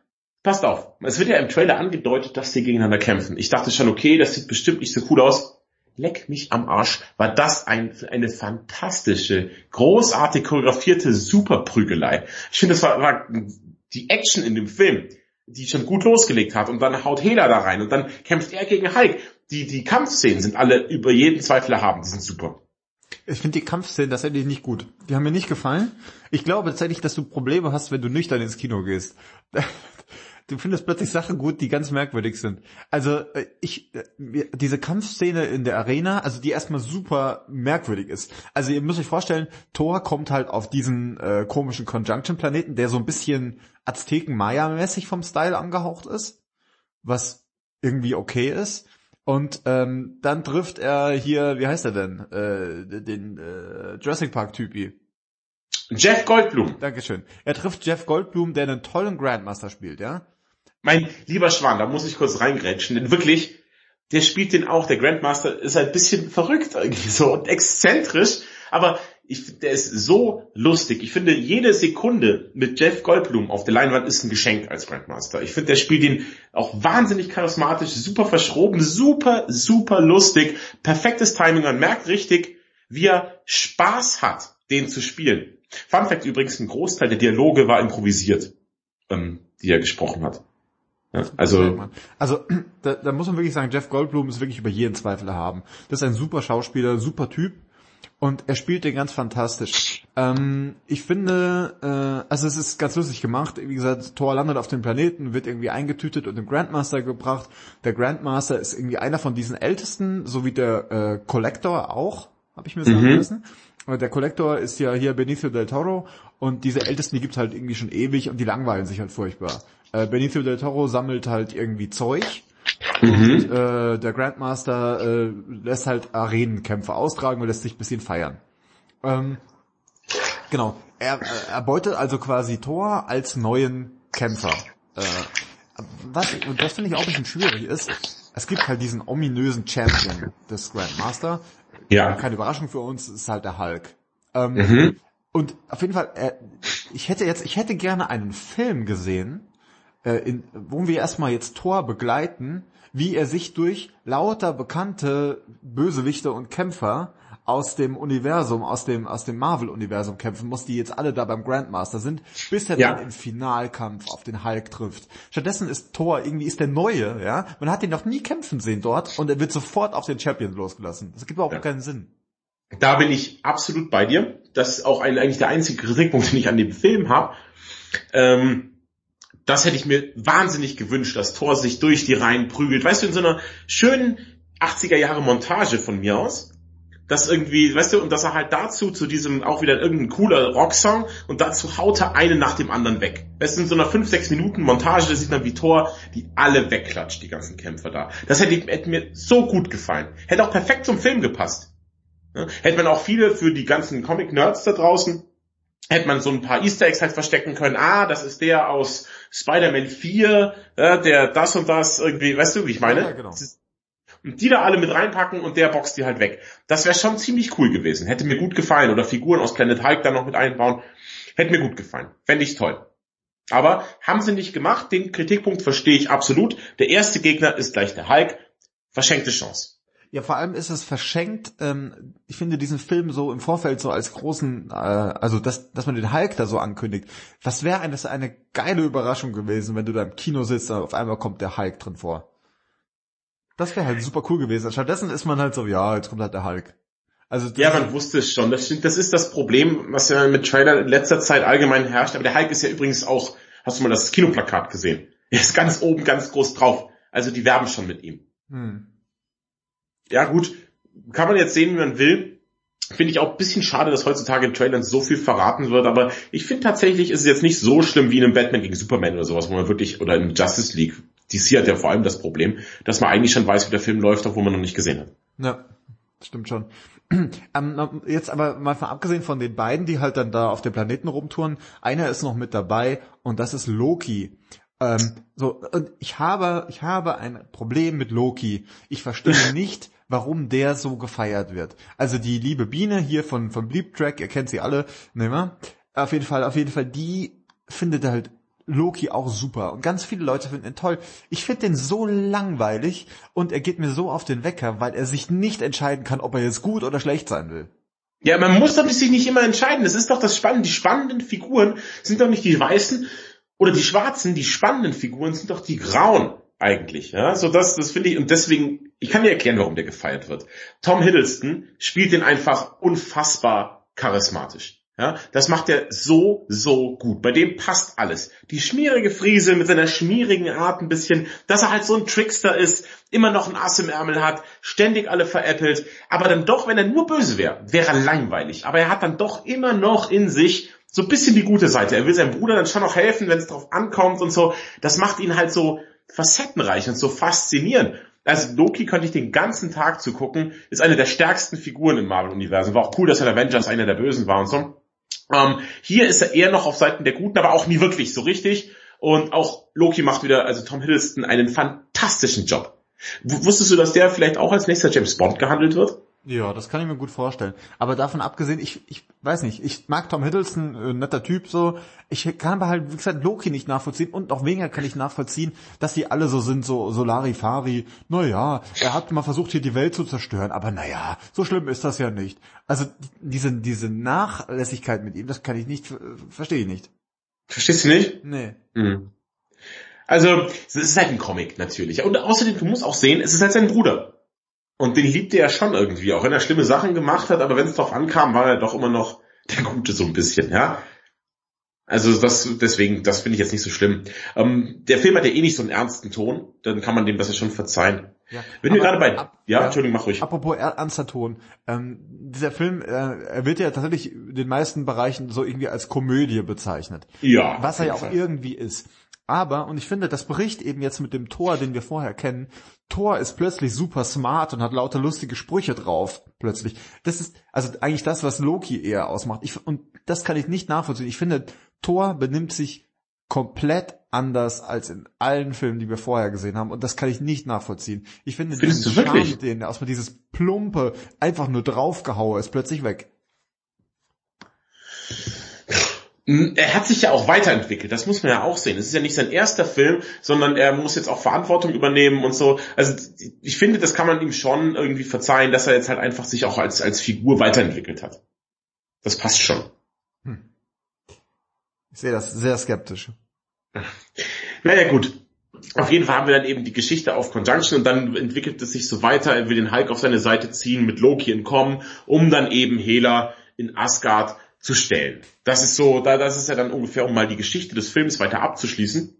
passt auf, es wird ja im Trailer angedeutet, dass die gegeneinander kämpfen. Ich dachte schon, okay, das sieht bestimmt nicht so cool aus. Leck mich am Arsch, war das ein, eine fantastische, großartig choreografierte Superprügelei. Ich finde, das war, war die Action in dem Film, die schon gut losgelegt hat und dann haut Hela da rein und dann kämpft er gegen Hulk. Die, die Kampfszenen sind alle über jeden Zweifel erhaben, die sind super. Ich finde die Kampfszenen tatsächlich nicht gut. Die haben mir nicht gefallen. Ich glaube tatsächlich, dass du Probleme hast, wenn du nüchtern ins Kino gehst. Du findest plötzlich Sachen gut, die ganz merkwürdig sind. Also äh, ich äh, diese Kampfszene in der Arena, also die erstmal super merkwürdig ist. Also ihr müsst euch vorstellen, Thor kommt halt auf diesen äh, komischen Conjunction-Planeten, der so ein bisschen Azteken-Maya-mäßig vom Style angehaucht ist, was irgendwie okay ist. Und ähm, dann trifft er hier, wie heißt er denn, äh, den äh, Jurassic Park-Typi. Jeff Goldblum, Dankeschön. Er trifft Jeff Goldblum, der einen tollen Grandmaster spielt, ja? mein lieber Schwan, da muss ich kurz reingrätschen, denn wirklich, der spielt den auch, der Grandmaster ist ein bisschen verrückt irgendwie so und exzentrisch, aber ich, der ist so lustig. Ich finde, jede Sekunde mit Jeff Goldblum auf der Leinwand ist ein Geschenk als Grandmaster. Ich finde, der spielt ihn auch wahnsinnig charismatisch, super verschroben, super, super lustig, perfektes Timing. Man merkt richtig, wie er Spaß hat, den zu spielen. Fun Fact übrigens, ein Großteil der Dialoge war improvisiert, ähm, die er gesprochen hat. Ja, also, Also, da, da muss man wirklich sagen, Jeff Goldblum ist wirklich über jeden Zweifel erhaben. Das ist ein super Schauspieler, super Typ. Und er spielt den ganz fantastisch. Ähm, ich finde, äh, also es ist ganz lustig gemacht. Wie gesagt, Thor landet auf dem Planeten, wird irgendwie eingetütet und dem Grandmaster gebracht. Der Grandmaster ist irgendwie einer von diesen Ältesten, so wie der äh, Collector auch, habe ich mir sagen Mhm. lassen. Aber Der Collector ist ja hier Benicio del Toro und diese Ältesten, die gibt's halt irgendwie schon ewig und die langweilen sich halt furchtbar. Äh, Benicio del Toro sammelt halt irgendwie Zeug mhm. äh, der Grandmaster äh, lässt halt Arenenkämpfe austragen und lässt sich ein bisschen feiern. Ähm, genau. Er, er erbeutet also quasi Thor als neuen Kämpfer. Äh, was, und das finde ich auch ein bisschen schwierig ist, es gibt halt diesen ominösen Champion des Grandmaster. ja. Keine Überraschung für uns, ist halt der Hulk. Ähm, Mhm. und auf jeden Fall, äh, ich hätte jetzt, ich hätte gerne einen Film gesehen, äh, in, wo wir erstmal jetzt Thor begleiten, wie er sich durch lauter bekannte Bösewichte und Kämpfer aus dem Universum, aus dem, aus dem Marvel-Universum kämpfen muss, die jetzt alle da beim Grandmaster sind, bis er Ja. dann im Finalkampf auf den Hulk trifft. Stattdessen ist Thor irgendwie ist der Neue, ja. Man hat ihn noch nie kämpfen sehen dort und er wird sofort auf den Champion losgelassen. Das gibt überhaupt Ja. keinen Sinn. Da bin ich absolut bei dir. Das ist auch ein, eigentlich der einzige Kritikpunkt, den ich an dem Film habe. Ähm, das hätte ich mir wahnsinnig gewünscht, dass Thor sich durch die Reihen prügelt. Weißt du, in so einer schönen 80er Jahre Montage von mir aus. Das irgendwie, weißt du, und dass er halt dazu, zu diesem auch wieder irgendein cooler Rocksong und dazu haut er einen nach dem anderen weg. Weißt du, in so einer 5, 6 Minuten Montage, da sieht man wie Thor, die alle wegklatscht, die ganzen Kämpfer da. Das hätte, hätte mir so gut gefallen. Hätte auch perfekt zum Film gepasst. Hätte man auch viele für die ganzen Comic-Nerds da draußen hätte man so ein paar Easter Eggs halt verstecken können. Ah, das ist der aus Spider-Man 4, ja, der das und das irgendwie, weißt du, wie ich meine? Ja, genau. Und die da alle mit reinpacken und der boxt die halt weg. Das wäre schon ziemlich cool gewesen. Hätte mir gut gefallen. Oder Figuren aus Planet Hulk da noch mit einbauen. Hätte mir gut gefallen. Fände ich toll. Aber haben sie nicht gemacht. Den Kritikpunkt verstehe ich absolut. Der erste Gegner ist gleich der Hulk. Verschenkte Chance. Ja, vor allem ist es verschenkt. Ähm, ich finde diesen Film so im Vorfeld so als großen, äh, also dass, dass man den Hulk da so ankündigt. Das wäre eine, eine geile Überraschung gewesen, wenn du da im Kino sitzt und auf einmal kommt der Hulk drin vor. Das wäre halt super cool gewesen. Stattdessen ist man halt so, ja, jetzt kommt halt der Hulk. Also ja, man wusste es schon. Das, das ist das Problem, was ja mit Trailer in letzter Zeit allgemein herrscht. Aber der Hulk ist ja übrigens auch, hast du mal das Kinoplakat gesehen? Er ist ganz oben, ganz groß drauf. Also die werben schon mit ihm. Hm ja gut, kann man jetzt sehen, wie man will. Finde ich auch ein bisschen schade, dass heutzutage in Trailern so viel verraten wird, aber ich finde tatsächlich ist es jetzt nicht so schlimm wie in einem Batman gegen Superman oder sowas, wo man wirklich, oder in Justice League. DC hat ja vor allem das Problem, dass man eigentlich schon weiß, wie der Film läuft, obwohl man noch nicht gesehen hat. Ja, stimmt schon. Ähm, jetzt aber mal von abgesehen von den beiden, die halt dann da auf dem Planeten rumtouren, einer ist noch mit dabei und das ist Loki. Ähm, so, und ich habe, ich habe ein Problem mit Loki. Ich verstehe nicht, warum der so gefeiert wird. Also die liebe Biene hier von, von Bleep Track, ihr kennt sie alle, ne, Auf jeden Fall, auf jeden Fall, die findet halt Loki auch super und ganz viele Leute finden ihn toll. Ich finde den so langweilig und er geht mir so auf den Wecker, weil er sich nicht entscheiden kann, ob er jetzt gut oder schlecht sein will. Ja, man muss doch sich nicht immer entscheiden. Das ist doch das Spannende. Die spannenden Figuren sind doch nicht die weißen oder die schwarzen. Die spannenden Figuren sind doch die grauen eigentlich. Ja, so das, das finde ich und deswegen, ich kann dir erklären, warum der gefeiert wird. Tom Hiddleston spielt den einfach unfassbar charismatisch. Ja, das macht er so, so gut. Bei dem passt alles. Die schmierige Friese mit seiner schmierigen Art ein bisschen, dass er halt so ein Trickster ist, immer noch ein Ass im Ärmel hat, ständig alle veräppelt, aber dann doch, wenn er nur böse wäre, wäre er langweilig. Aber er hat dann doch immer noch in sich so ein bisschen die gute Seite. Er will seinem Bruder dann schon noch helfen, wenn es drauf ankommt und so. Das macht ihn halt so, facettenreich und so faszinierend. Also Loki könnte ich den ganzen Tag zu gucken, ist eine der stärksten Figuren im Marvel-Universum. War auch cool, dass er in Avengers einer der Bösen war und so. Ähm, hier ist er eher noch auf Seiten der Guten, aber auch nie wirklich so richtig. Und auch Loki macht wieder, also Tom Hiddleston, einen fantastischen Job. W wusstest du, dass der vielleicht auch als nächster James Bond gehandelt wird? Ja, das kann ich mir gut vorstellen. Aber davon abgesehen, ich, ich weiß nicht, ich mag Tom Hiddleston, äh, netter Typ so. Ich kann aber halt, wie gesagt, Loki nicht nachvollziehen und noch weniger kann ich nachvollziehen, dass die alle so sind, so Solari-Fari. Naja, er hat mal versucht, hier die Welt zu zerstören, aber naja, so schlimm ist das ja nicht. Also diese, diese Nachlässigkeit mit ihm, das kann ich nicht, verstehe ich nicht. Verstehst du nicht? Nee. Mhm. Also, es ist halt ein Comic natürlich. Und außerdem, du musst auch sehen, es ist halt sein Bruder. Und den liebte er schon irgendwie, auch wenn er schlimme Sachen gemacht hat, aber wenn es drauf ankam, war er doch immer noch der Gute so ein bisschen, ja. Also das, deswegen, das finde ich jetzt nicht so schlimm. Ähm, der Film hat ja eh nicht so einen ernsten Ton, dann kann man dem das ja schon verzeihen. Ja. Wenn wir gerade bei, ab, ja, ja, Entschuldigung, mach ruhig. Apropos ernster Ton, ähm, dieser Film, äh, er wird ja tatsächlich in den meisten Bereichen so irgendwie als Komödie bezeichnet. Ja. Was er ja auch irgendwie ist. Aber, und ich finde, das bricht eben jetzt mit dem Tor, den wir vorher kennen. Thor ist plötzlich super smart und hat lauter lustige Sprüche drauf, plötzlich. Das ist also eigentlich das, was Loki eher ausmacht. Ich, und das kann ich nicht nachvollziehen. Ich finde, Thor benimmt sich komplett anders als in allen Filmen, die wir vorher gesehen haben. Und das kann ich nicht nachvollziehen. Ich finde Findest diesen Charme, den, erstmal dieses plumpe, einfach nur draufgehaue, ist plötzlich weg. Hm, er hat sich ja auch weiterentwickelt, das muss man ja auch sehen. Es ist ja nicht sein erster Film, sondern er muss jetzt auch Verantwortung übernehmen und so. Also ich finde, das kann man ihm schon irgendwie verzeihen, dass er jetzt halt einfach sich auch als, als Figur weiterentwickelt hat. Das passt schon. Hm. Ich sehe das sehr skeptisch. Naja gut. Auf jeden Fall haben wir dann eben die Geschichte auf Conjunction und dann entwickelt es sich so weiter. Er will den Hulk auf seine Seite ziehen, mit Loki entkommen, um dann eben Hela in Asgard zu stellen. Das ist so, da, das ist ja dann ungefähr, um mal die Geschichte des Films weiter abzuschließen.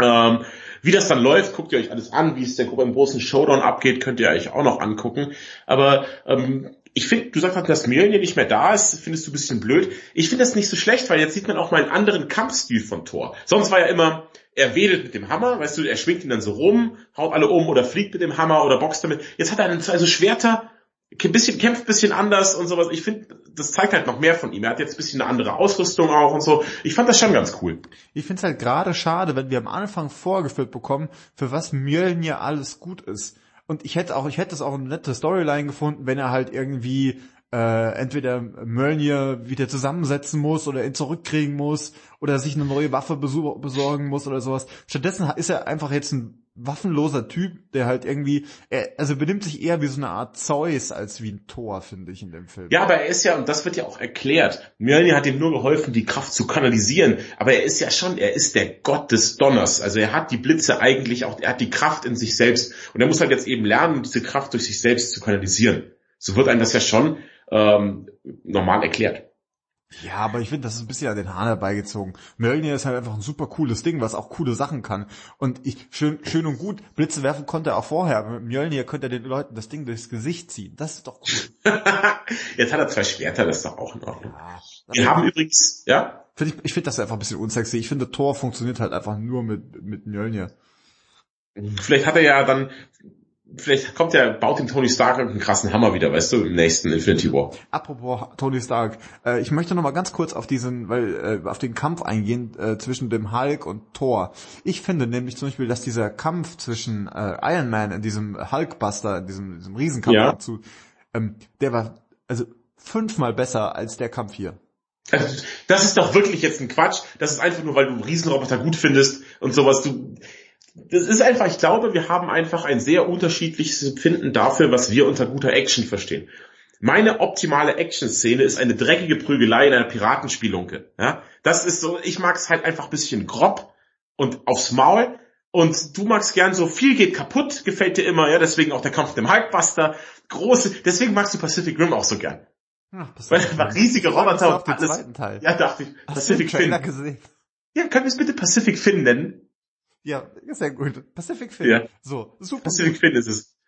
Ähm, wie das dann läuft, guckt ihr euch alles an, wie es der Gruppe im großen Showdown abgeht, könnt ihr euch auch noch angucken. Aber ähm, ich finde, du sagst halt, dass Mjölnir nicht mehr da ist, findest du ein bisschen blöd. Ich finde das nicht so schlecht, weil jetzt sieht man auch mal einen anderen Kampfstil von Thor. Sonst war ja immer, er wedelt mit dem Hammer, weißt du, er schwingt ihn dann so rum, haut alle um oder fliegt mit dem Hammer oder boxt damit. Jetzt hat er einen, also Schwerter, ein bisschen, kämpft ein bisschen anders und sowas. Ich finde, das zeigt halt noch mehr von ihm. Er hat jetzt ein bisschen eine andere Ausrüstung auch und so. Ich fand das schon ganz cool. Ich finde es halt gerade schade, wenn wir am Anfang vorgeführt bekommen, für was Mjölnir alles gut ist. Und ich hätte auch, ich hätte es auch eine nette Storyline gefunden, wenn er halt irgendwie äh, entweder Mjölnir wieder zusammensetzen muss oder ihn zurückkriegen muss oder sich eine neue Waffe besorgen muss oder sowas. Stattdessen ist er einfach jetzt ein waffenloser Typ, der halt irgendwie, er, also benimmt sich eher wie so eine Art Zeus als wie ein Tor, finde ich in dem Film. Ja, aber er ist ja, und das wird ja auch erklärt, Mjölnir hat ihm nur geholfen, die Kraft zu kanalisieren, aber er ist ja schon, er ist der Gott des Donners, also er hat die Blitze eigentlich auch, er hat die Kraft in sich selbst und er muss halt jetzt eben lernen, diese Kraft durch sich selbst zu kanalisieren. So wird einem das ja schon ähm, normal erklärt. Ja, aber ich finde, das ist ein bisschen an den Haaren herbeigezogen. Mjölnir ist halt einfach ein super cooles Ding, was auch coole Sachen kann. Und ich, schön, schön und gut, Blitze werfen konnte er auch vorher, aber mit Mjölnir könnte er den Leuten das Ding durchs Gesicht ziehen. Das ist doch cool. Jetzt hat er zwei Schwerter, das ist doch auch in Ordnung. Ja, Wir haben übrigens, ja? Find ich ich finde das einfach ein bisschen unsexy. Ich finde, Thor funktioniert halt einfach nur mit, mit Mjölnir. Vielleicht hat er ja dann vielleicht kommt ja, baut ihm Tony Stark einen krassen Hammer wieder, weißt du, im nächsten Infinity War. Apropos Tony Stark, äh, ich möchte noch mal ganz kurz auf diesen, weil äh, auf den Kampf eingehen äh, zwischen dem Hulk und Thor. Ich finde nämlich zum Beispiel, dass dieser Kampf zwischen äh, Iron Man in diesem Hulkbuster, in diesem, diesem Riesenkampf ja. dazu, ähm, der war also fünfmal besser als der Kampf hier. Also, das ist doch wirklich jetzt ein Quatsch. Das ist einfach nur, weil du Riesenroboter gut findest und sowas. Du, das ist einfach, ich glaube, wir haben einfach ein sehr unterschiedliches Empfinden dafür, was wir unter guter Action verstehen. Meine optimale Action-Szene ist eine dreckige Prügelei in einer Piratenspielunke. Ja? Das ist so, ich mag es halt einfach ein bisschen grob und aufs Maul. Und du magst gern so viel geht kaputt, gefällt dir immer, ja, deswegen auch der Kampf mit dem Hulkbuster, große, deswegen magst du Pacific Rim auch so gern. Ach, Weil einfach riesige Roboter und alles. Ja, dachte ich. Pacific Fin. Ja, können wir es bitte Pacific Fin nennen? Ja, sehr gut. Pacific Fin. Ja. So, super. Pacific gut. Fin ist es.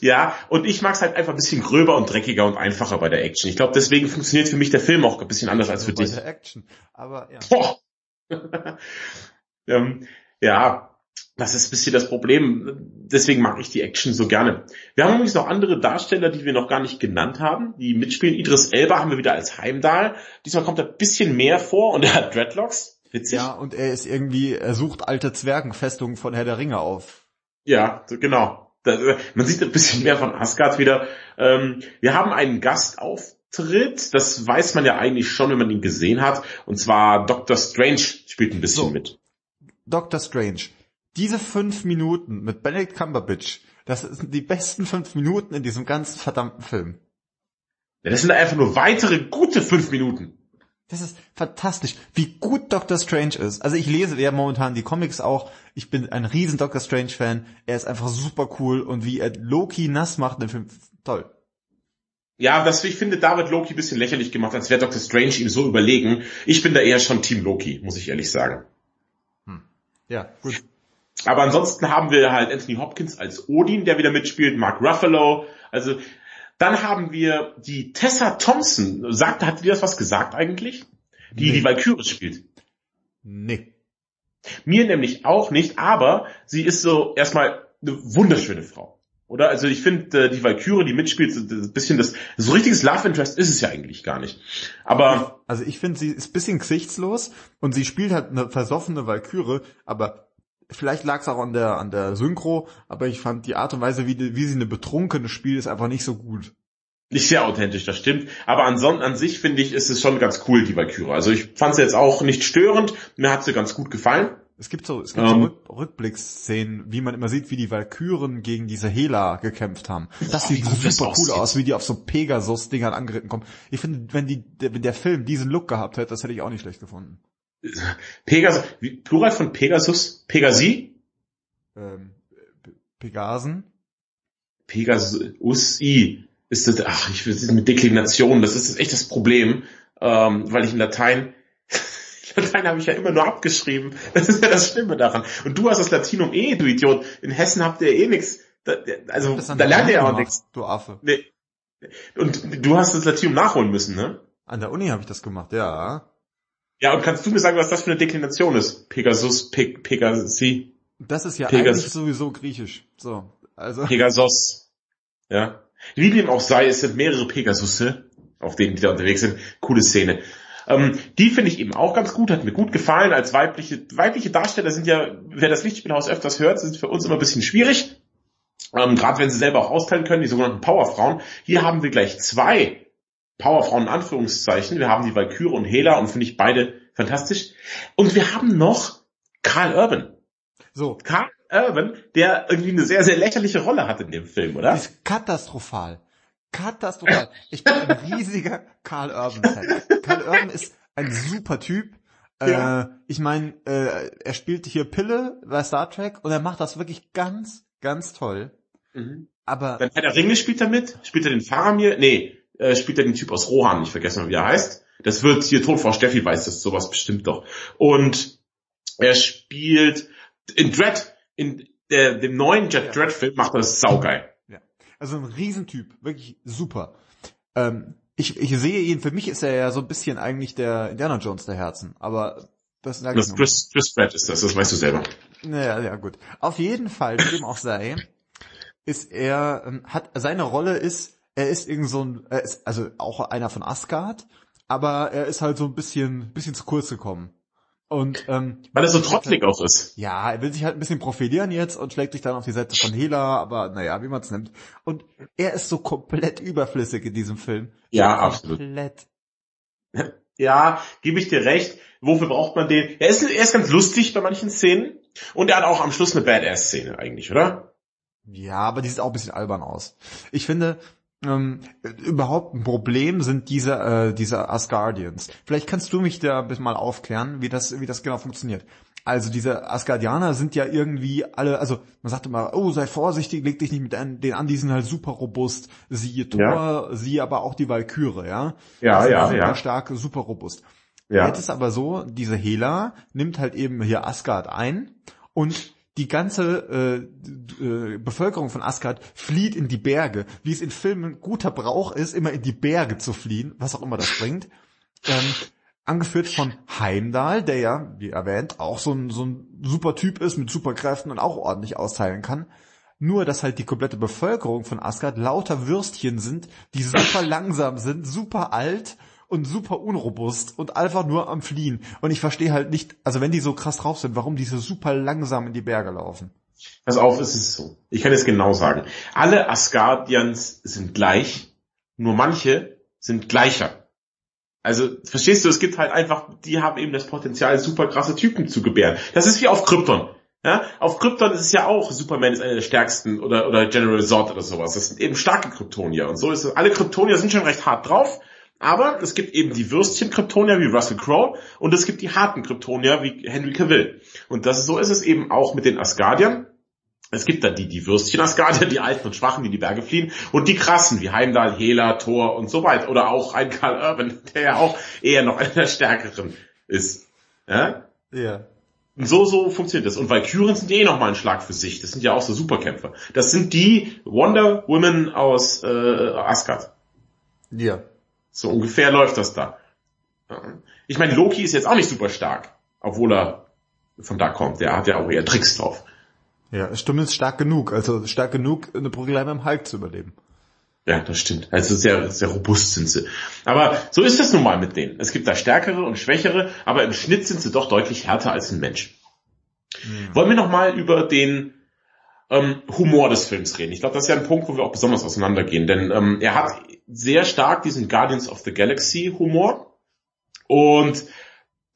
Ja, und ich mag es halt einfach ein bisschen gröber und dreckiger und einfacher bei der Action. Ich glaube, deswegen funktioniert für mich der Film auch ein bisschen anders als für dich. Bei der Action, aber ja. Boah. ähm, ja, das ist ein bisschen das Problem. Deswegen mag ich die Action so gerne. Wir haben übrigens noch andere Darsteller, die wir noch gar nicht genannt haben, die mitspielen. Idris Elba haben wir wieder als Heimdall. Diesmal kommt er ein bisschen mehr vor und er hat Dreadlocks. Witzig. Ja, und er ist irgendwie, er sucht alte Zwergenfestungen von Herr der Ringe auf. Ja, genau. Das, man sieht ein bisschen mehr von Asgard wieder. Ähm, wir haben einen Gastauftritt, das weiß man ja eigentlich schon, wenn man ihn gesehen hat. Und zwar Doctor Strange spielt ein bisschen so, mit. Doctor Strange. Diese fünf Minuten mit Benedict Cumberbatch, das sind die besten fünf Minuten in diesem ganzen verdammten Film. Ja, das sind einfach nur weitere gute fünf Minuten. Das ist fantastisch, wie gut Doctor Strange ist. Also ich lese ja momentan die Comics auch. Ich bin ein riesen Doctor Strange Fan. Er ist einfach super cool und wie er Loki nass macht in dem Film, toll. Ja, das, ich finde, da wird Loki ein bisschen lächerlich gemacht, als wäre Doctor Strange ihm so überlegen. Ich bin da eher schon Team Loki, muss ich ehrlich sagen. Hm. Ja, gut. Aber ansonsten haben wir halt Anthony Hopkins als Odin, der wieder mitspielt, Mark Ruffalo. Also dann haben wir die Tessa Thompson. Sagt, hat dir das was gesagt eigentlich? Die nee. die Valkyrie spielt. Nee. Mir nämlich auch nicht, aber sie ist so erstmal eine wunderschöne Frau. Oder? Also ich finde, äh, die Valkyrie, die mitspielt, ein bisschen das, so richtiges Love Interest ist es ja eigentlich gar nicht. Aber. Also ich finde, sie ist ein bisschen gesichtslos und sie spielt halt eine versoffene Valkyrie, aber vielleicht lag es auch an der, an der Synchro, aber ich fand die Art und Weise, wie, wie sie eine Betrunkene spielt, ist einfach nicht so gut. Nicht sehr authentisch, das stimmt. Aber an, an sich finde ich, ist es schon ganz cool, die Valkyrie. Also ich fand sie jetzt auch nicht störend. Mir hat sie ganz gut gefallen. Es gibt so, es gibt ähm, so Rückblicksszenen, wie man immer sieht, wie die Valkyren gegen diese Hela gekämpft haben. Das sieht super das cool aus, wie die auf so Pegasus-Dingern angeritten kommen. Ich finde, wenn die, wenn der Film diesen Look gehabt hätte, das hätte ich auch nicht schlecht gefunden. Pegasus, Plural von Pegasus? Pegasi? Ähm, Pegasen? Pegasus-I ist das, ach, ich will mit Deklination, das ist echt das Problem, ähm, weil ich in Latein Latein habe ich ja immer nur abgeschrieben. Das ist ja das Schlimme daran. Und du hast das Latinum eh, du Idiot. In Hessen habt ihr eh nichts. Also, da lernt ihr ja auch nichts. Du Affe. Nee. Und du hast das Latinum nachholen müssen, ne? An der Uni habe ich das gemacht, ja. Ja, und kannst du mir sagen, was das für eine Deklination ist? Pegasus, Pe Pegasi? Das ist ja Pegas- eigentlich sowieso griechisch. So, also Pegasos. Ja. Wie dem auch sei, es sind mehrere Pegasusse, auf denen die da unterwegs sind. Coole Szene. Ähm, die finde ich eben auch ganz gut, hat mir gut gefallen. Als weibliche, weibliche Darsteller sind ja, wer das Lichtspielhaus öfters hört, sind für uns immer ein bisschen schwierig. Ähm, Gerade wenn sie selber auch austeilen können, die sogenannten Powerfrauen. Hier haben wir gleich zwei Powerfrauen in Anführungszeichen. Wir haben die Valkyrie und Hela und finde ich beide fantastisch. Und wir haben noch Karl Urban. so, Karl Urban, der irgendwie eine sehr, sehr lächerliche Rolle hat in dem Film, oder? ist katastrophal. Katastrophal. Ich bin ein riesiger Karl Urban-Fan. Karl Urban ist ein super Typ. Ja. Äh, ich meine, äh, er spielt hier Pille bei Star Trek und er macht das wirklich ganz, ganz toll. Mhm. Aber Dann Herr der Ringe spielt er mit. Spielt er den Faramir? Nee, äh, spielt er den Typ aus Rohan. Ich vergesse mal, wie er heißt. Das wird hier Todfrau Steffi weiß das sowas bestimmt doch. Und er spielt in Dread, in der, dem neuen Jet Ja. Dread Film macht er das saugeil. Also ein Riesentyp, wirklich super. Ähm, ich, ich sehe ihn, für mich ist er ja so ein bisschen eigentlich der Indiana Jones der Herzen, aber das Das. Chris, Chris Pratt ist das, das weißt du selber. Naja, ja gut. Auf jeden Fall, wie dem auch sei, ist er, ähm, hat, seine Rolle ist, er ist irgend so ein, er ist also auch einer von Asgard, aber er ist halt so ein bisschen, bisschen zu kurz gekommen. Und ähm, Weil er so trottelig auch ist. ja, er will sich halt ein bisschen profilieren jetzt und schlägt sich dann auf die Seite von Hela, aber naja, wie man es nimmt. Und er ist so komplett überflüssig in diesem Film. Ja, absolut. Komplett. Ja, gebe ich dir recht. Wofür braucht man den? Er ist, er ist ganz lustig bei manchen Szenen. Und er hat auch am Schluss eine Badass-Szene eigentlich, oder? Ja, aber die sieht auch ein bisschen albern aus. Ich finde, ähm, überhaupt ein Problem sind diese, äh, diese Asgardians. Vielleicht kannst du mich da ein bisschen mal aufklären, wie das, wie das genau funktioniert. Also diese Asgardianer sind ja irgendwie alle, also man sagt immer, oh, sei vorsichtig, leg dich nicht mit denen an, die sind halt super robust. Siehe Thor, Ja. siehe aber auch die Valkyrie, ja. Ja, Die sind ja, super ja. stark, super robust. Ja. Jetzt ist aber so, diese Hela nimmt halt eben hier Asgard ein und die ganze äh, äh, Bevölkerung von Asgard flieht in die Berge, wie es in Filmen guter Brauch ist, immer in die Berge zu fliehen, was auch immer das bringt. Ähm, angeführt von Heimdall, der ja, wie erwähnt, auch so ein, so ein super Typ ist mit Superkräften und auch ordentlich austeilen kann. Nur, dass halt die komplette Bevölkerung von Asgard lauter Würstchen sind, die super langsam sind, super alt und super unrobust und einfach nur am Fliehen. Und ich verstehe halt nicht, also wenn die so krass drauf sind, warum die so super langsam in die Berge laufen. Pass auf, es ist so. Ich kann es genau sagen. Alle Asgardians sind gleich, nur manche sind gleicher. Also, verstehst du, es gibt halt einfach, die haben eben das Potenzial, super krasse Typen zu gebären. Das ist wie auf Krypton. Ja, auf Krypton ist es ja auch, Superman ist einer der stärksten oder, oder General Zod oder sowas. Das sind eben starke Kryptonier. Und so ist es. Alle Kryptonier sind schon recht hart drauf. Aber es gibt eben die Würstchen-Kryptonier wie Russell Crowe und es gibt die harten Kryptonier wie Henry Cavill. Und das so ist es eben auch mit den Asgardiern. Es gibt dann die, die Würstchen-Asgardier, die Alten und Schwachen, die die Berge fliehen, und die Krassen, wie Heimdall, Hela, Thor und so weiter. Oder auch ein Karl Urban, der ja auch eher noch einer der Stärkeren ist. Ja? Ja. Und so, so funktioniert das. Und Valkyrien sind eh nochmal ein Schlag für sich. Das sind ja auch so Superkämpfer. Das sind die Wonder Women aus äh, Asgard. Ja. So ungefähr läuft das da. Ich meine, Loki ist jetzt auch nicht super stark, obwohl er von da kommt. Der hat ja auch eher Tricks drauf. Ja, Stimme ist stark genug, also stark genug, eine Prügelei beim Hulk zu überleben. Ja, das stimmt. Also sehr, sehr robust sind sie. Aber so ist es nun mal mit denen. Es gibt da stärkere und schwächere, aber im Schnitt sind sie doch deutlich härter als ein Mensch. Wollen wir nochmal über den ähm, Humor des Films reden? Ich glaube, das ist ja ein Punkt, wo wir auch besonders auseinandergehen, denn ähm, er hat sehr stark diesen Guardians of the Galaxy Humor und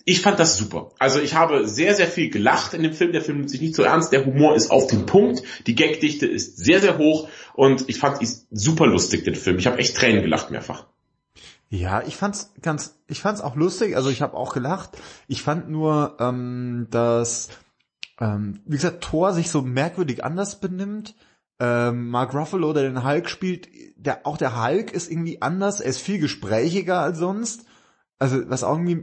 ich fand das super. Also ich habe sehr, sehr viel gelacht in dem Film. Der Film nimmt sich nicht so ernst. Der Humor ist auf den Punkt. Die Gagdichte ist sehr, sehr hoch. Und ich fand ihn super lustig, den Film. Ich habe echt Tränen gelacht mehrfach. Ja, ich fand's ganz, ich fand's auch lustig, also ich habe auch gelacht. Ich fand nur, ähm, dass, ähm, wie gesagt, Thor sich so merkwürdig anders benimmt. Ähm, Mark Ruffalo, der den Hulk spielt, der, auch der Hulk ist irgendwie anders, er ist viel gesprächiger als sonst. Also was auch irgendwie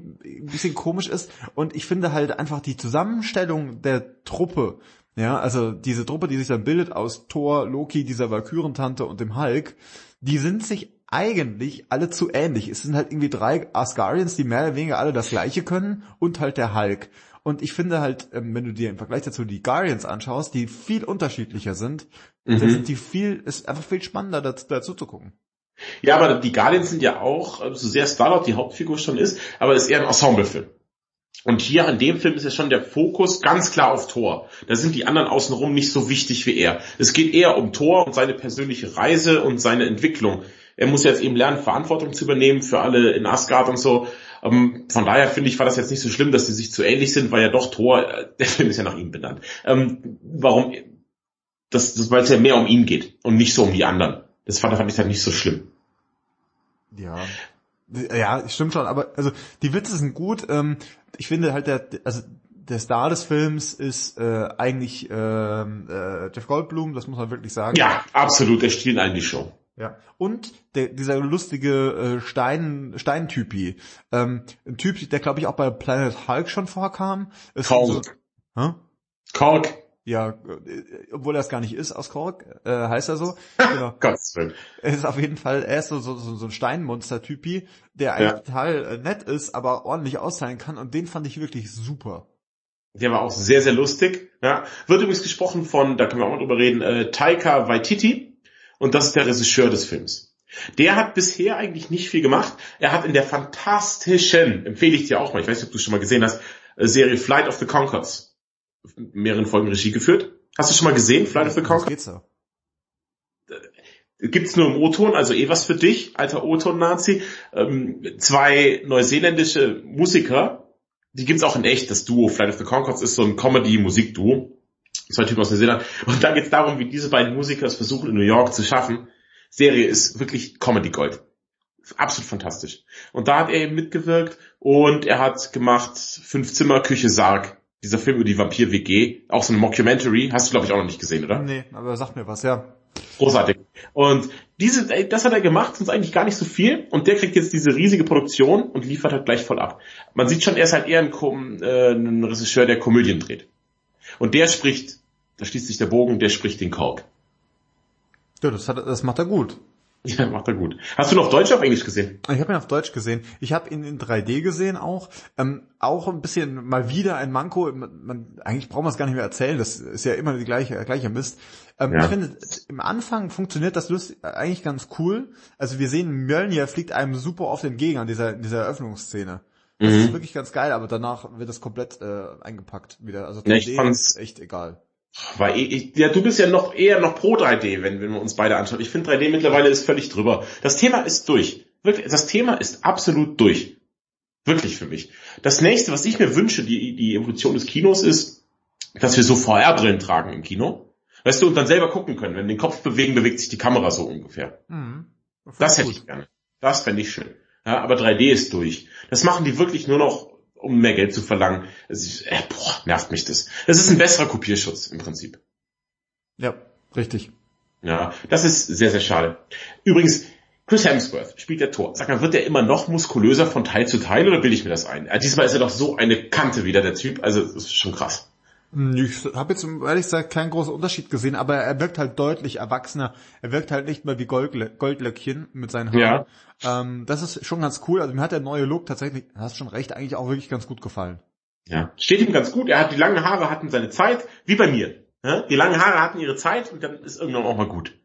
ein bisschen komisch ist. Und ich finde halt einfach die Zusammenstellung der Truppe, ja, also diese Truppe, die sich dann bildet aus Thor, Loki, dieser Valkyrentante und dem Hulk, die sind sich eigentlich alle zu ähnlich. Es sind halt irgendwie drei Asgardians, die mehr oder weniger alle das gleiche können und halt der Hulk. Und ich finde halt, ähm, wenn du dir im Vergleich dazu die Guardians anschaust, die viel unterschiedlicher sind, mhm. sind die viel, ist einfach viel spannender dazu, dazu zu gucken. Ja, aber die Guardians sind ja auch, äh, so sehr Starlord die Hauptfigur schon ist, aber es ist eher ein Ensemblefilm. Und hier in dem Film ist ja schon der Fokus ganz klar auf Thor. Da sind die anderen außenrum nicht so wichtig wie er. Es geht eher um Thor und seine persönliche Reise und seine Entwicklung. Er muss jetzt eben lernen, Verantwortung zu übernehmen für alle in Asgard und so. Ähm, von daher finde ich, war das jetzt nicht so schlimm, dass die sich zu ähnlich sind, weil ja doch Thor, äh, der Film ist ja nach ihm benannt. Ähm, warum? Das, das weil es ja mehr um ihn geht und nicht so um die anderen. Das fand, fand ich dann nicht so schlimm. Ja. Ja, stimmt schon, aber also die Witze sind gut. Ähm, ich finde halt der, also der Star des Films ist äh, eigentlich ähm, äh, Jeff Goldblum, das muss man wirklich sagen. Ja, absolut, der stiehlt eigentlich schon. Ja. Und der, dieser lustige äh, Stein, Steintypi. Ähm, ein Typ, der glaube ich auch bei Planet Hulk schon vorkam. Ist Kork. So, hä? Kork. Ja, äh, obwohl er es gar nicht ist aus Kork, äh, heißt er so. Genau. Gottes Willen. Er ist auf jeden Fall, er ist so, so, so ein Steinmonster-Typi, der eigentlich ja. total äh, nett ist, aber ordentlich austeilen kann und den fand ich wirklich super. Der war auch sehr, sehr lustig. Ja. Wird übrigens gesprochen von, da können wir auch mal drüber reden, äh, Taika Waititi und das ist der Regisseur des Films. Der hat bisher eigentlich nicht viel gemacht. Er hat in der fantastischen, empfehle ich dir auch mal, ich weiß nicht, ob du es schon mal gesehen hast, äh, Serie Flight of the Concords mehreren Folgen Regie geführt. Hast du schon mal gesehen, Flight of the Concords? Geht's so? Äh, gibt's nur im O-Ton, also eh was für dich, alter O-Ton-Nazi. Ähm, zwei neuseeländische Musiker, die gibt's auch in echt, das Duo Flight of the Concords ist so ein Comedy-Musikduo zwei Typen aus Neuseeland. Und da geht es darum, wie diese beiden Musiker es versuchen in New York zu schaffen. Serie ist wirklich Comedy Gold. Absolut fantastisch. Und da hat er eben mitgewirkt und er hat gemacht Fünf Zimmer, Küche, Sarg. Dieser Film über die Vampir-WG. Auch so eine Mockumentary. Hast du, glaube ich, auch noch nicht gesehen, oder? Nee, aber sagt mir was, ja. Großartig. Und diese, das hat er gemacht, sonst eigentlich gar nicht so viel. Und der kriegt jetzt diese riesige Produktion und liefert halt gleich voll ab. Man sieht schon, er ist halt eher ein, äh, ein Regisseur, der Komödien dreht. Und der spricht, da schließt sich der Bogen, der spricht den Kork. Ja, das, hat, das macht er gut. Ja, macht er gut. Hast du noch Deutsch auf Englisch gesehen? Ich habe ihn auf Deutsch gesehen. Ich habe ihn in 3D gesehen auch. Ähm, auch ein bisschen mal wieder ein Manko. Man, man, eigentlich braucht man es gar nicht mehr erzählen. Das ist ja immer die gleiche, gleiche Mist. Ähm, ja. Ich finde, im Anfang funktioniert das lustig, eigentlich ganz cool. Also wir sehen, Mjölnir fliegt einem super oft entgegen an dieser, dieser Eröffnungsszene. Das mhm. ist wirklich ganz geil, aber danach wird das komplett äh, eingepackt wieder. Also 3D ja, ist echt egal. Weil ich, ja, du bist ja noch eher noch pro 3D, wenn, wenn wir uns beide anschauen. Ich finde 3D mittlerweile ist völlig drüber. Das Thema ist durch. Wirklich, das Thema ist absolut durch. Wirklich für mich. Das nächste, was ich mir wünsche, die, die Evolution des Kinos ist, dass wir so VR-Brillen tragen im Kino. Weißt du, und dann selber gucken können. Wenn wir den Kopf bewegen, bewegt sich die Kamera so ungefähr. Mhm. Das hätte ich gerne. Das fände ich schön. Ja, aber 3D ist durch. Das machen die wirklich nur noch, um mehr Geld zu verlangen. Ist, äh, boah, nervt mich das. Das ist ein besserer Kopierschutz im Prinzip. Ja, richtig. Ja, das ist sehr, sehr schade. Übrigens, Chris Hemsworth spielt der Tor. Sag mal, wird der immer noch muskulöser von Teil zu Teil oder bilde ich mir das ein? Ja, diesmal ist er doch so eine Kante wieder, der Typ. Also, das ist schon krass. Ich habe jetzt ehrlich gesagt keinen großen Unterschied gesehen, aber er wirkt halt deutlich erwachsener. Er wirkt halt nicht mehr wie Goldlö Goldlöckchen mit seinen Haaren. Ja. Ähm, das ist schon ganz cool. Also mir hat der neue Look tatsächlich, hast schon recht, eigentlich auch wirklich ganz gut gefallen. Ja, steht ihm ganz gut. Er hat die langen Haare hatten seine Zeit, wie bei mir. Die langen Haare hatten ihre Zeit und dann ist irgendwann auch mal gut.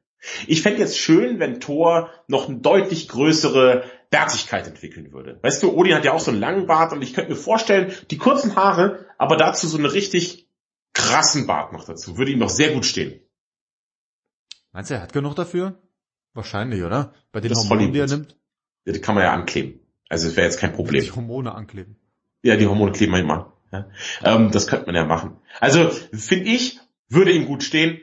Ich fände jetzt schön, wenn Thor noch eine deutlich größere Bärtigkeit entwickeln würde. Weißt du, Odin hat ja auch so einen langen Bart und ich könnte mir vorstellen, die kurzen Haare, aber dazu so eine richtig krassen Bart noch dazu. Würde ihm doch sehr gut stehen. Meinst du, er hat genug dafür? Wahrscheinlich, oder? Bei den das Hormonen, die er nimmt? Ja, die kann man ja ankleben. Also es wäre jetzt kein Problem. Die Hormone ankleben. Ja, die Hormone kleben wir immer. Ja. Ähm, das könnte man ja machen. Also finde ich, würde ihm gut stehen.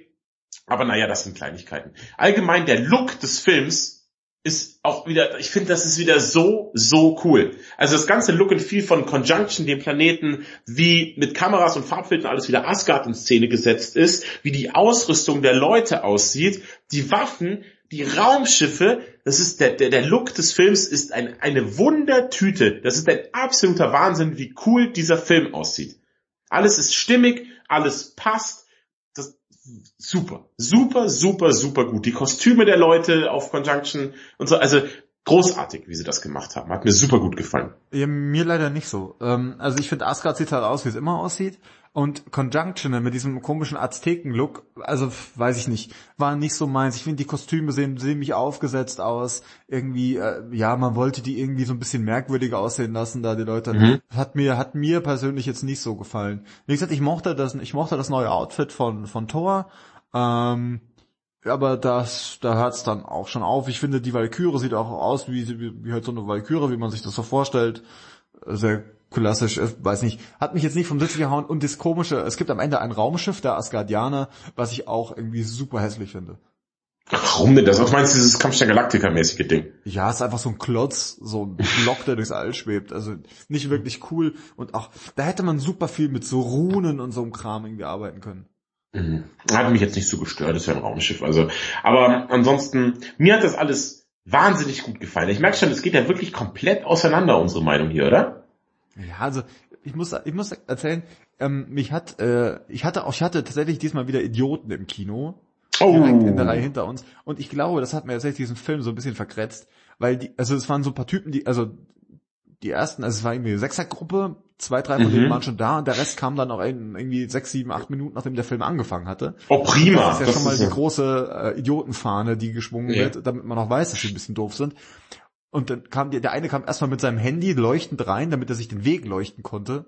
Aber naja, das sind Kleinigkeiten. Allgemein der Look des Films ist auch wieder, ich finde, das ist wieder so, so cool. Also das ganze Look and Feel von Conjunction, dem Planeten, wie mit Kameras und Farbfiltern alles wieder Asgard in Szene gesetzt ist, wie die Ausrüstung der Leute aussieht, die Waffen, die Raumschiffe, das ist der, der, der Look des Films ist ein, eine Wundertüte. Das ist ein absoluter Wahnsinn, wie cool dieser Film aussieht. Alles ist stimmig, alles passt. Super, super, super, super gut. Die Kostüme der Leute auf Conjunction und so, also großartig, wie sie das gemacht haben. Hat mir super gut gefallen. Ja, mir leider nicht so. Ähm, also ich finde, Asgard sieht halt aus, wie es immer aussieht. Und Conjunction mit diesem komischen Azteken-Look, also weiß ich nicht, war nicht so meins. Ich finde, die Kostüme sehen ziemlich aufgesetzt aus. Irgendwie, äh, ja, man wollte die irgendwie so ein bisschen merkwürdiger aussehen lassen, da die Leute. Mhm. Hat mir, hat mir persönlich jetzt nicht so gefallen. Wie gesagt, ich mochte das, ich mochte das neue Outfit von, von Thor. Ähm, aber das, da hört's dann auch schon auf. Ich finde, die Valkyrie sieht auch aus wie, wie, wie halt so eine Valkyrie, wie man sich das so vorstellt. Sehr klassisch, weiß nicht, hat mich jetzt nicht vom Sitz gehauen und das komische, es gibt am Ende ein Raumschiff der Asgardianer, was ich auch irgendwie super hässlich finde. Warum denn das? Was meinst du, dieses Kampf der Galaktika-mäßige Ding? Ja, ist einfach so ein Klotz, so ein Block, der durchs All schwebt. Also nicht wirklich cool. Und auch, da hätte man super viel mit so Runen und so einem Kram irgendwie arbeiten können. Mhm. Hat mich jetzt nicht so gestört, das ist ja ein Raumschiff. Also, aber ansonsten, mir hat das alles wahnsinnig gut gefallen. Ich merke schon, es geht ja wirklich komplett auseinander, unsere Meinung hier, oder? Ja, also ich muss, ich muss erzählen, ähm, mich hat, äh, ich hatte auch, ich hatte tatsächlich diesmal wieder Idioten im Kino. Oh. Direkt in der Reihe hinter uns. Und ich glaube, das hat mir tatsächlich diesen Film so ein bisschen verkretzt, weil die, also es waren so ein paar Typen, die, also die ersten, also es war irgendwie eine Sechsergruppe, zwei, drei von mhm. denen waren schon da und der Rest kam dann auch irgendwie sechs, sieben, acht Minuten, nachdem der Film angefangen hatte. Oh, prima. Das ist ja das schon mal die große äh, Idiotenfahne, die geschwungen ja. wird, damit man auch weiß, dass sie ein bisschen doof sind. Und dann kam der, der eine kam erstmal mit seinem Handy leuchtend rein, damit er sich den Weg leuchten konnte.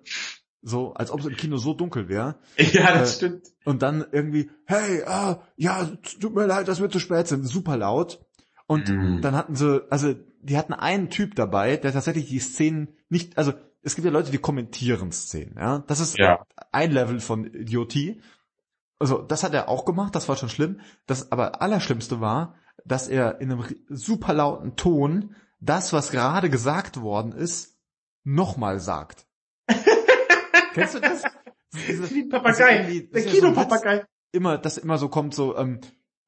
So, als ob es im Kino so dunkel wäre. Ja, das äh, stimmt. Und dann irgendwie, hey, ah, ja, tut mir leid, dass wir zu spät sind. Super laut. Und mhm. dann hatten sie, also die hatten einen Typ dabei, der tatsächlich die Szenen nicht, also es gibt ja Leute, die kommentieren Szenen, ja. Das ist ja. ein Level von Idiotie. Also das hat er auch gemacht, das war schon schlimm. Das aber Allerschlimmste war, dass er in einem super lauten Ton das, was gerade gesagt worden ist, nochmal sagt. Kennst du das? Diese, Wie ein Papagei. Der Kinopapagei. So immer, das immer so kommt so, ähm,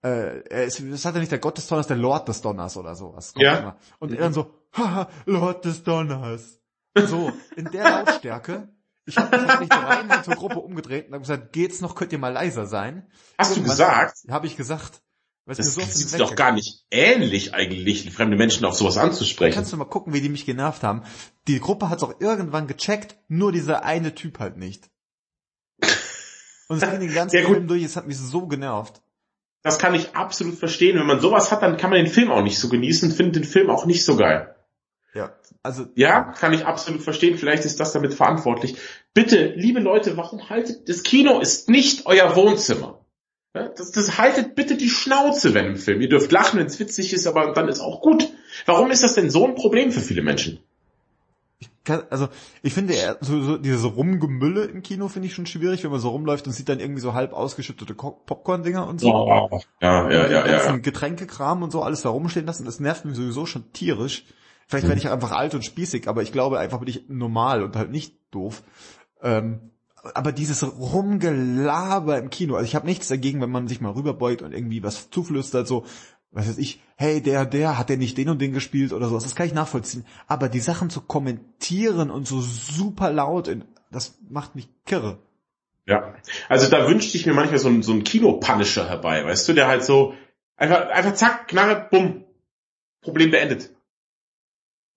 äh, er ist, das hat er nicht der Gott des Donners, der Lord des Donners oder sowas. Ja. Immer. Und er dann so, haha, Lord des Donners. So, in der Lautstärke. Ich habe mich nicht rein zur Gruppe umgedreht und habe gesagt, geht's noch, könnt ihr mal leiser sein? Hast du gesagt? Habe ich gesagt. Weil das so sieht doch gar nicht ähnlich eigentlich, fremde Menschen auf sowas anzusprechen. Kannst du mal gucken, wie die mich genervt haben. Die Gruppe hat es auch irgendwann gecheckt, nur dieser eine Typ halt nicht. Und es ging den ganzen ja, Film durch, es hat mich so genervt. Das kann ich absolut verstehen. Wenn man sowas hat, dann kann man den Film auch nicht so genießen, findet den Film auch nicht so geil. Ja, also. Ja, kann ich absolut verstehen. Vielleicht ist das damit verantwortlich. Bitte, liebe Leute, warum haltet, das Kino ist nicht euer Wohnzimmer. Das, das haltet bitte die Schnauze, wenn im Film. Ihr dürft lachen, wenn es witzig ist, aber dann ist auch gut. Warum ist das denn so ein Problem für viele Menschen? Also ich finde so, so diese Rumgemülle im Kino finde ich schon schwierig, wenn man so rumläuft und sieht dann irgendwie so halb ausgeschüttete Popcorn-Dinger und so. Oh, ja, ja, ja, ja. ja. Getränkekram und so alles da rumstehen lassen, das nervt mich sowieso schon tierisch. Vielleicht werde ich einfach alt und spießig, aber ich glaube einfach bin ich normal und halt nicht doof. Ähm, aber dieses Rumgelaber im Kino, also ich habe nichts dagegen, wenn man sich mal rüberbeugt und irgendwie was zuflüstert, so, was weiß ich, hey, der, der, hat der nicht den und den gespielt oder sowas, das kann ich nachvollziehen. Aber die Sachen zu kommentieren und so super laut, in, das macht mich kirre. Ja, also da wünschte ich mir manchmal so ein, so ein Kino-Punisher herbei, weißt du, der halt so einfach, einfach zack, Knarre, bumm, Problem beendet.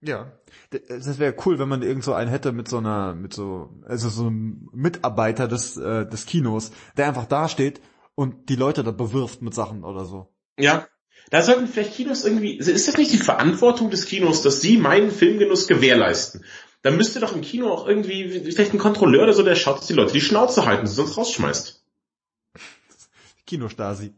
Ja, das wäre cool, wenn man irgend so einen hätte mit so einer, mit so, also so einem Mitarbeiter des, äh, des Kinos, der einfach dasteht und die Leute da bewirft mit Sachen oder so. Ja, da sollten vielleicht Kinos irgendwie, ist das nicht die Verantwortung des Kinos, dass sie meinen Filmgenuss gewährleisten? Dann müsste doch im Kino auch irgendwie, vielleicht ein Kontrolleur oder so, der schaut, dass die Leute die Schnauze halten, sonst rausschmeißt. Kinostasi.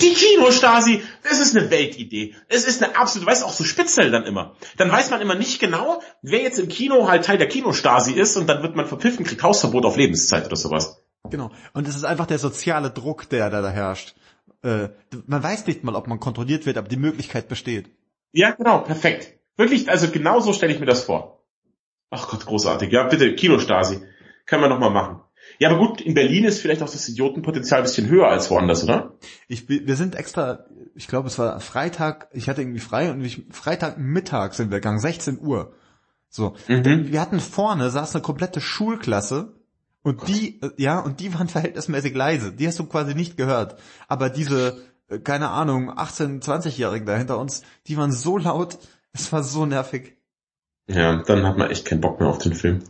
Die Kinostasi, das ist eine Weltidee. Es ist eine absolute, weißt du, auch so Spitzel dann immer. Dann weiß man immer nicht genau, wer jetzt im Kino halt Teil der Kinostasi ist und dann wird man verpfiffen, kriegt Hausverbot auf Lebenszeit oder sowas. Genau. Und es ist einfach der soziale Druck, der da, da herrscht. Äh, man weiß nicht mal, ob man kontrolliert wird, aber die Möglichkeit besteht. Ja, genau, perfekt. Wirklich, also genau so stelle ich mir das vor. Ach Gott, großartig. Ja, bitte, Kinostasi. Können wir nochmal machen. Ja, aber gut, in Berlin ist vielleicht auch das Idiotenpotenzial ein bisschen höher als woanders, oder? Ich, wir sind extra, ich glaube, es war Freitag, ich hatte irgendwie frei und ich, Freitagmittag sind wir gegangen, 16 Uhr. So. Mhm. Wir hatten vorne, saß eine komplette Schulklasse und die, äh, ja, und die waren verhältnismäßig leise. Die hast du quasi nicht gehört. Aber diese, äh, keine Ahnung, 18-, 20-Jährigen da hinter uns, die waren so laut, es war so nervig. Ja, dann hat man echt keinen Bock mehr auf den Film.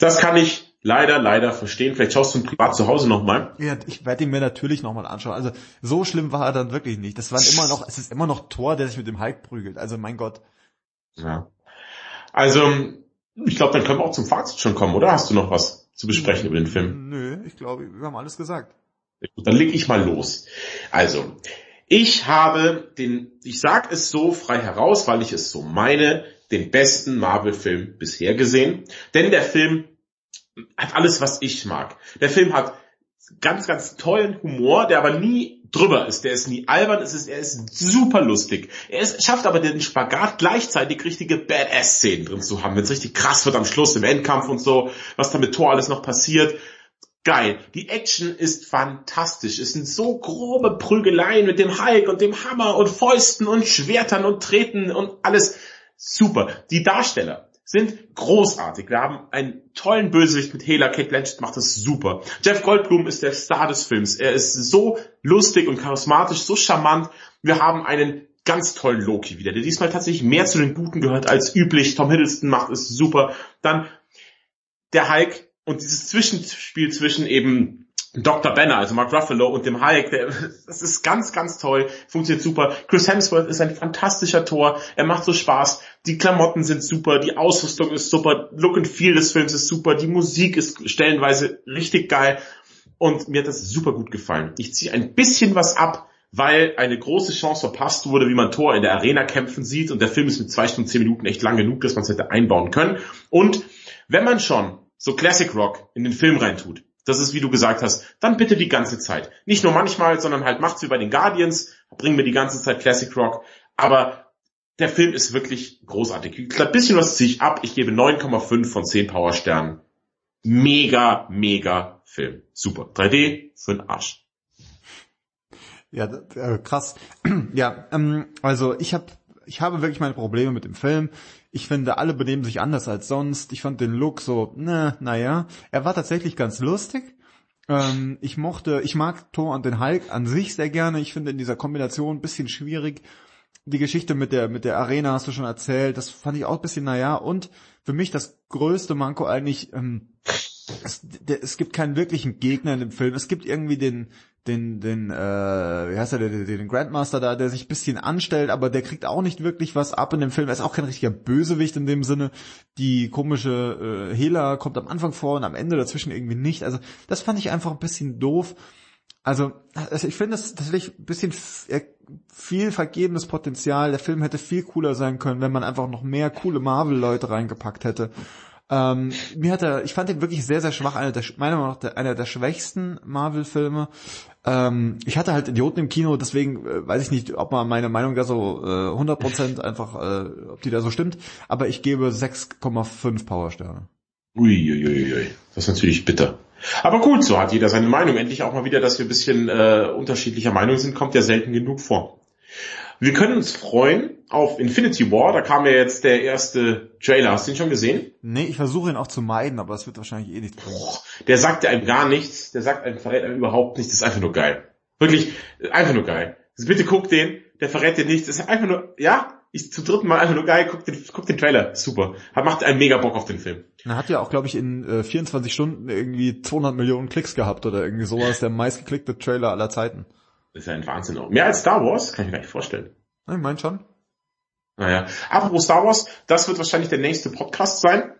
Das kann ich leider, leider verstehen. Vielleicht schaust du ihn privat zu Hause nochmal. Ja, ich werde ihn mir natürlich nochmal anschauen. Also so schlimm war er dann wirklich nicht. Das waren immer noch, es ist immer noch Thor, der sich mit dem Hulk prügelt. Also mein Gott. Ja. Also, ich glaube, dann können wir auch zum Fazit schon kommen, oder? Hast du noch was zu besprechen über den Film? Nö, ich glaube, wir haben alles gesagt. Gut, dann leg ich mal los. Also, ich habe den, ich sag es so frei heraus, weil ich es so meine, den besten Marvel-Film bisher gesehen. Denn der Film hat alles, was ich mag. Der Film hat ganz, ganz tollen Humor, der aber nie drüber ist. Der ist nie albern, es ist, er ist super lustig. Er ist, schafft aber den Spagat gleichzeitig richtige Badass-Szenen drin zu haben, wenn es richtig krass wird am Schluss im Endkampf und so, was da mit Thor alles noch passiert. Geil. Die Action ist fantastisch. Es sind so grobe Prügeleien mit dem Hulk und dem Hammer und Fäusten und Schwertern und Treten und alles super. Die Darsteller sind großartig. Wir haben einen tollen Bösewicht mit Hela. Kate Blanchett macht das super. Jeff Goldblum ist der Star des Films. Er ist so lustig und charismatisch, so charmant. Wir haben einen ganz tollen Loki wieder, der diesmal tatsächlich mehr zu den Guten gehört als üblich. Tom Hiddleston macht es super. Dann der Hulk und dieses Zwischenspiel zwischen eben Dr. Banner, also Mark Ruffalo und dem Hulk, der, das ist ganz, ganz toll, funktioniert super. Chris Hemsworth ist ein fantastischer Tor, er macht so Spaß, die Klamotten sind super, die Ausrüstung ist super, Look and Feel des Films ist super, die Musik ist stellenweise richtig geil und mir hat das super gut gefallen. Ich ziehe ein bisschen was ab, weil eine große Chance verpasst wurde, wie man Tor in der Arena kämpfen sieht und der Film ist mit zwei Stunden, zehn Minuten echt lang genug, dass man es hätte einbauen können. Und wenn man schon so Classic Rock in den Film reintut, das ist, wie du gesagt hast, dann bitte die ganze Zeit. Nicht nur manchmal, sondern halt macht's wie bei den Guardians, bringen wir die ganze Zeit Classic Rock. Aber der Film ist wirklich großartig. Ein bisschen was ziehe ich ab. Ich gebe 9,5 von 10 Powersternen. Mega, mega Film. Super. 3D für den Arsch. Ja, äh, krass. ja, ähm, also ich habe ich habe wirklich meine Probleme mit dem Film. Ich finde, alle benehmen sich anders als sonst. Ich fand den Look so, ne, naja. Er war tatsächlich ganz lustig. Ähm, ich mochte, ich mag Thor und den Hulk an sich sehr gerne. Ich finde in dieser Kombination ein bisschen schwierig. Die Geschichte mit der, mit der Arena hast du schon erzählt. Das fand ich auch ein bisschen, naja. Und für mich das größte Manko eigentlich, ähm, es, der, es gibt keinen wirklichen Gegner in dem Film. Es gibt irgendwie den, den, den, äh, wie heißt er, den, den Grandmaster da, der sich ein bisschen anstellt, aber der kriegt auch nicht wirklich was ab in dem Film. Er ist auch kein richtiger Bösewicht in dem Sinne. Die komische äh, Hela kommt am Anfang vor und am Ende dazwischen irgendwie nicht. Also das fand ich einfach ein bisschen doof. Also, also ich finde das tatsächlich ein bisschen viel vergebenes Potenzial. Der Film hätte viel cooler sein können, wenn man einfach noch mehr coole Marvel-Leute reingepackt hätte. Ähm, mir hat er, ich fand ihn wirklich sehr, sehr schwach, einer der, meiner Meinung nach einer der schwächsten Marvel-Filme. Ähm, ich hatte halt Idioten im Kino, deswegen äh, weiß ich nicht, ob man meine Meinung da so äh, 100% einfach, äh, ob die da so stimmt, aber ich gebe 6,5 Powersterne. Uiuiui, das ist natürlich bitter. Aber gut, so hat jeder seine Meinung. Endlich auch mal wieder, dass wir ein bisschen äh, unterschiedlicher Meinung sind, kommt ja selten genug vor. Wir können uns freuen auf Infinity War. Da kam ja jetzt der erste Trailer. Hast du ihn schon gesehen? Nee, ich versuche ihn auch zu meiden, aber es wird wahrscheinlich eh nichts bringen. Der sagt einem gar nichts. Der sagt einem, verrät einem überhaupt nichts. Das ist einfach nur geil. Wirklich, einfach nur geil. Also bitte guck den. Der verrät dir nichts. Das ist einfach nur, ja, ich zum dritten Mal einfach nur geil. Guck den, guck den Trailer. Super. Hat, macht einen mega Bock auf den Film. Er hat ja auch, glaube ich, in äh, 24 Stunden irgendwie 200 Millionen Klicks gehabt oder irgendwie sowas. Der meistgeklickte Trailer aller Zeiten. Das ist ja ein Wahnsinn. Mehr als Star Wars? Kann ich mir gar nicht vorstellen. Ich meine schon. Naja. Apropos Star Wars, das wird wahrscheinlich der nächste Podcast sein.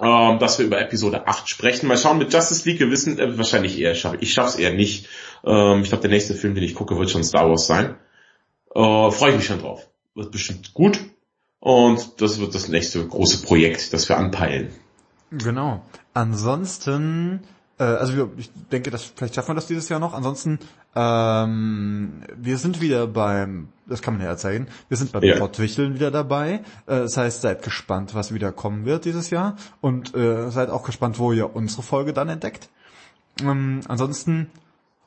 Ähm, dass wir über Episode 8 sprechen. Mal schauen, mit Justice League, wir wissen äh, wahrscheinlich eher, schaff, ich schaff's eher nicht. Ähm, ich glaube, der nächste Film, den ich gucke, wird schon Star Wars sein. Äh, Freue ich mich schon drauf. Wird bestimmt gut. Und das wird das nächste große Projekt, das wir anpeilen. Genau. Ansonsten äh, also ich denke, dass vielleicht schaffen wir das dieses Jahr noch. Ansonsten, ähm, wir sind wieder beim, das kann man ja erzählen, wir sind beim ja. Pottwichteln wieder dabei. Äh, das heißt, seid gespannt, was wieder kommen wird dieses Jahr und äh, seid auch gespannt, wo ihr unsere Folge dann entdeckt. Ähm, ansonsten,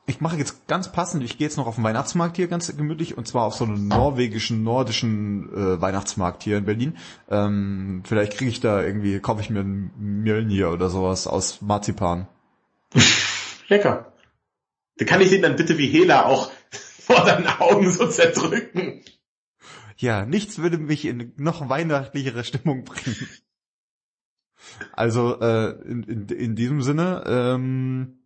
ich mache jetzt ganz passend, ich gehe jetzt noch auf den Weihnachtsmarkt hier ganz gemütlich und zwar auf so einen norwegischen, nordischen äh, Weihnachtsmarkt hier in Berlin. Ähm, vielleicht kriege ich da irgendwie, kaufe ich mir ein Mjölnir oder sowas aus Marzipan. Lecker. Da kann ich den dann bitte wie Hela auch vor deinen Augen so zerdrücken. Ja, nichts würde mich in noch weihnachtlichere Stimmung bringen. Also äh, in, in, in diesem Sinne, ähm,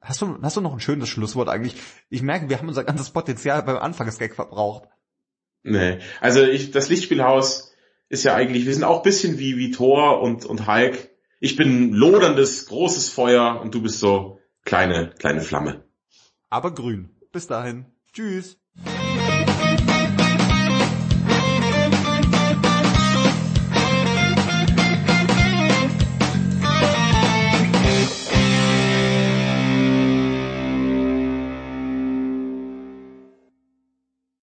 hast du hast du noch ein schönes Schlusswort eigentlich? Ich merke, wir haben unser ganzes Potenzial beim Anfangsgag verbraucht. Nee, also ich, das Lichtspielhaus ist ja eigentlich, wir sind auch bisschen wie wie Thor und und Hulk. Ich bin loderndes großes Feuer und du bist so kleine kleine Flamme. Aber grün. Bis dahin. Tschüss.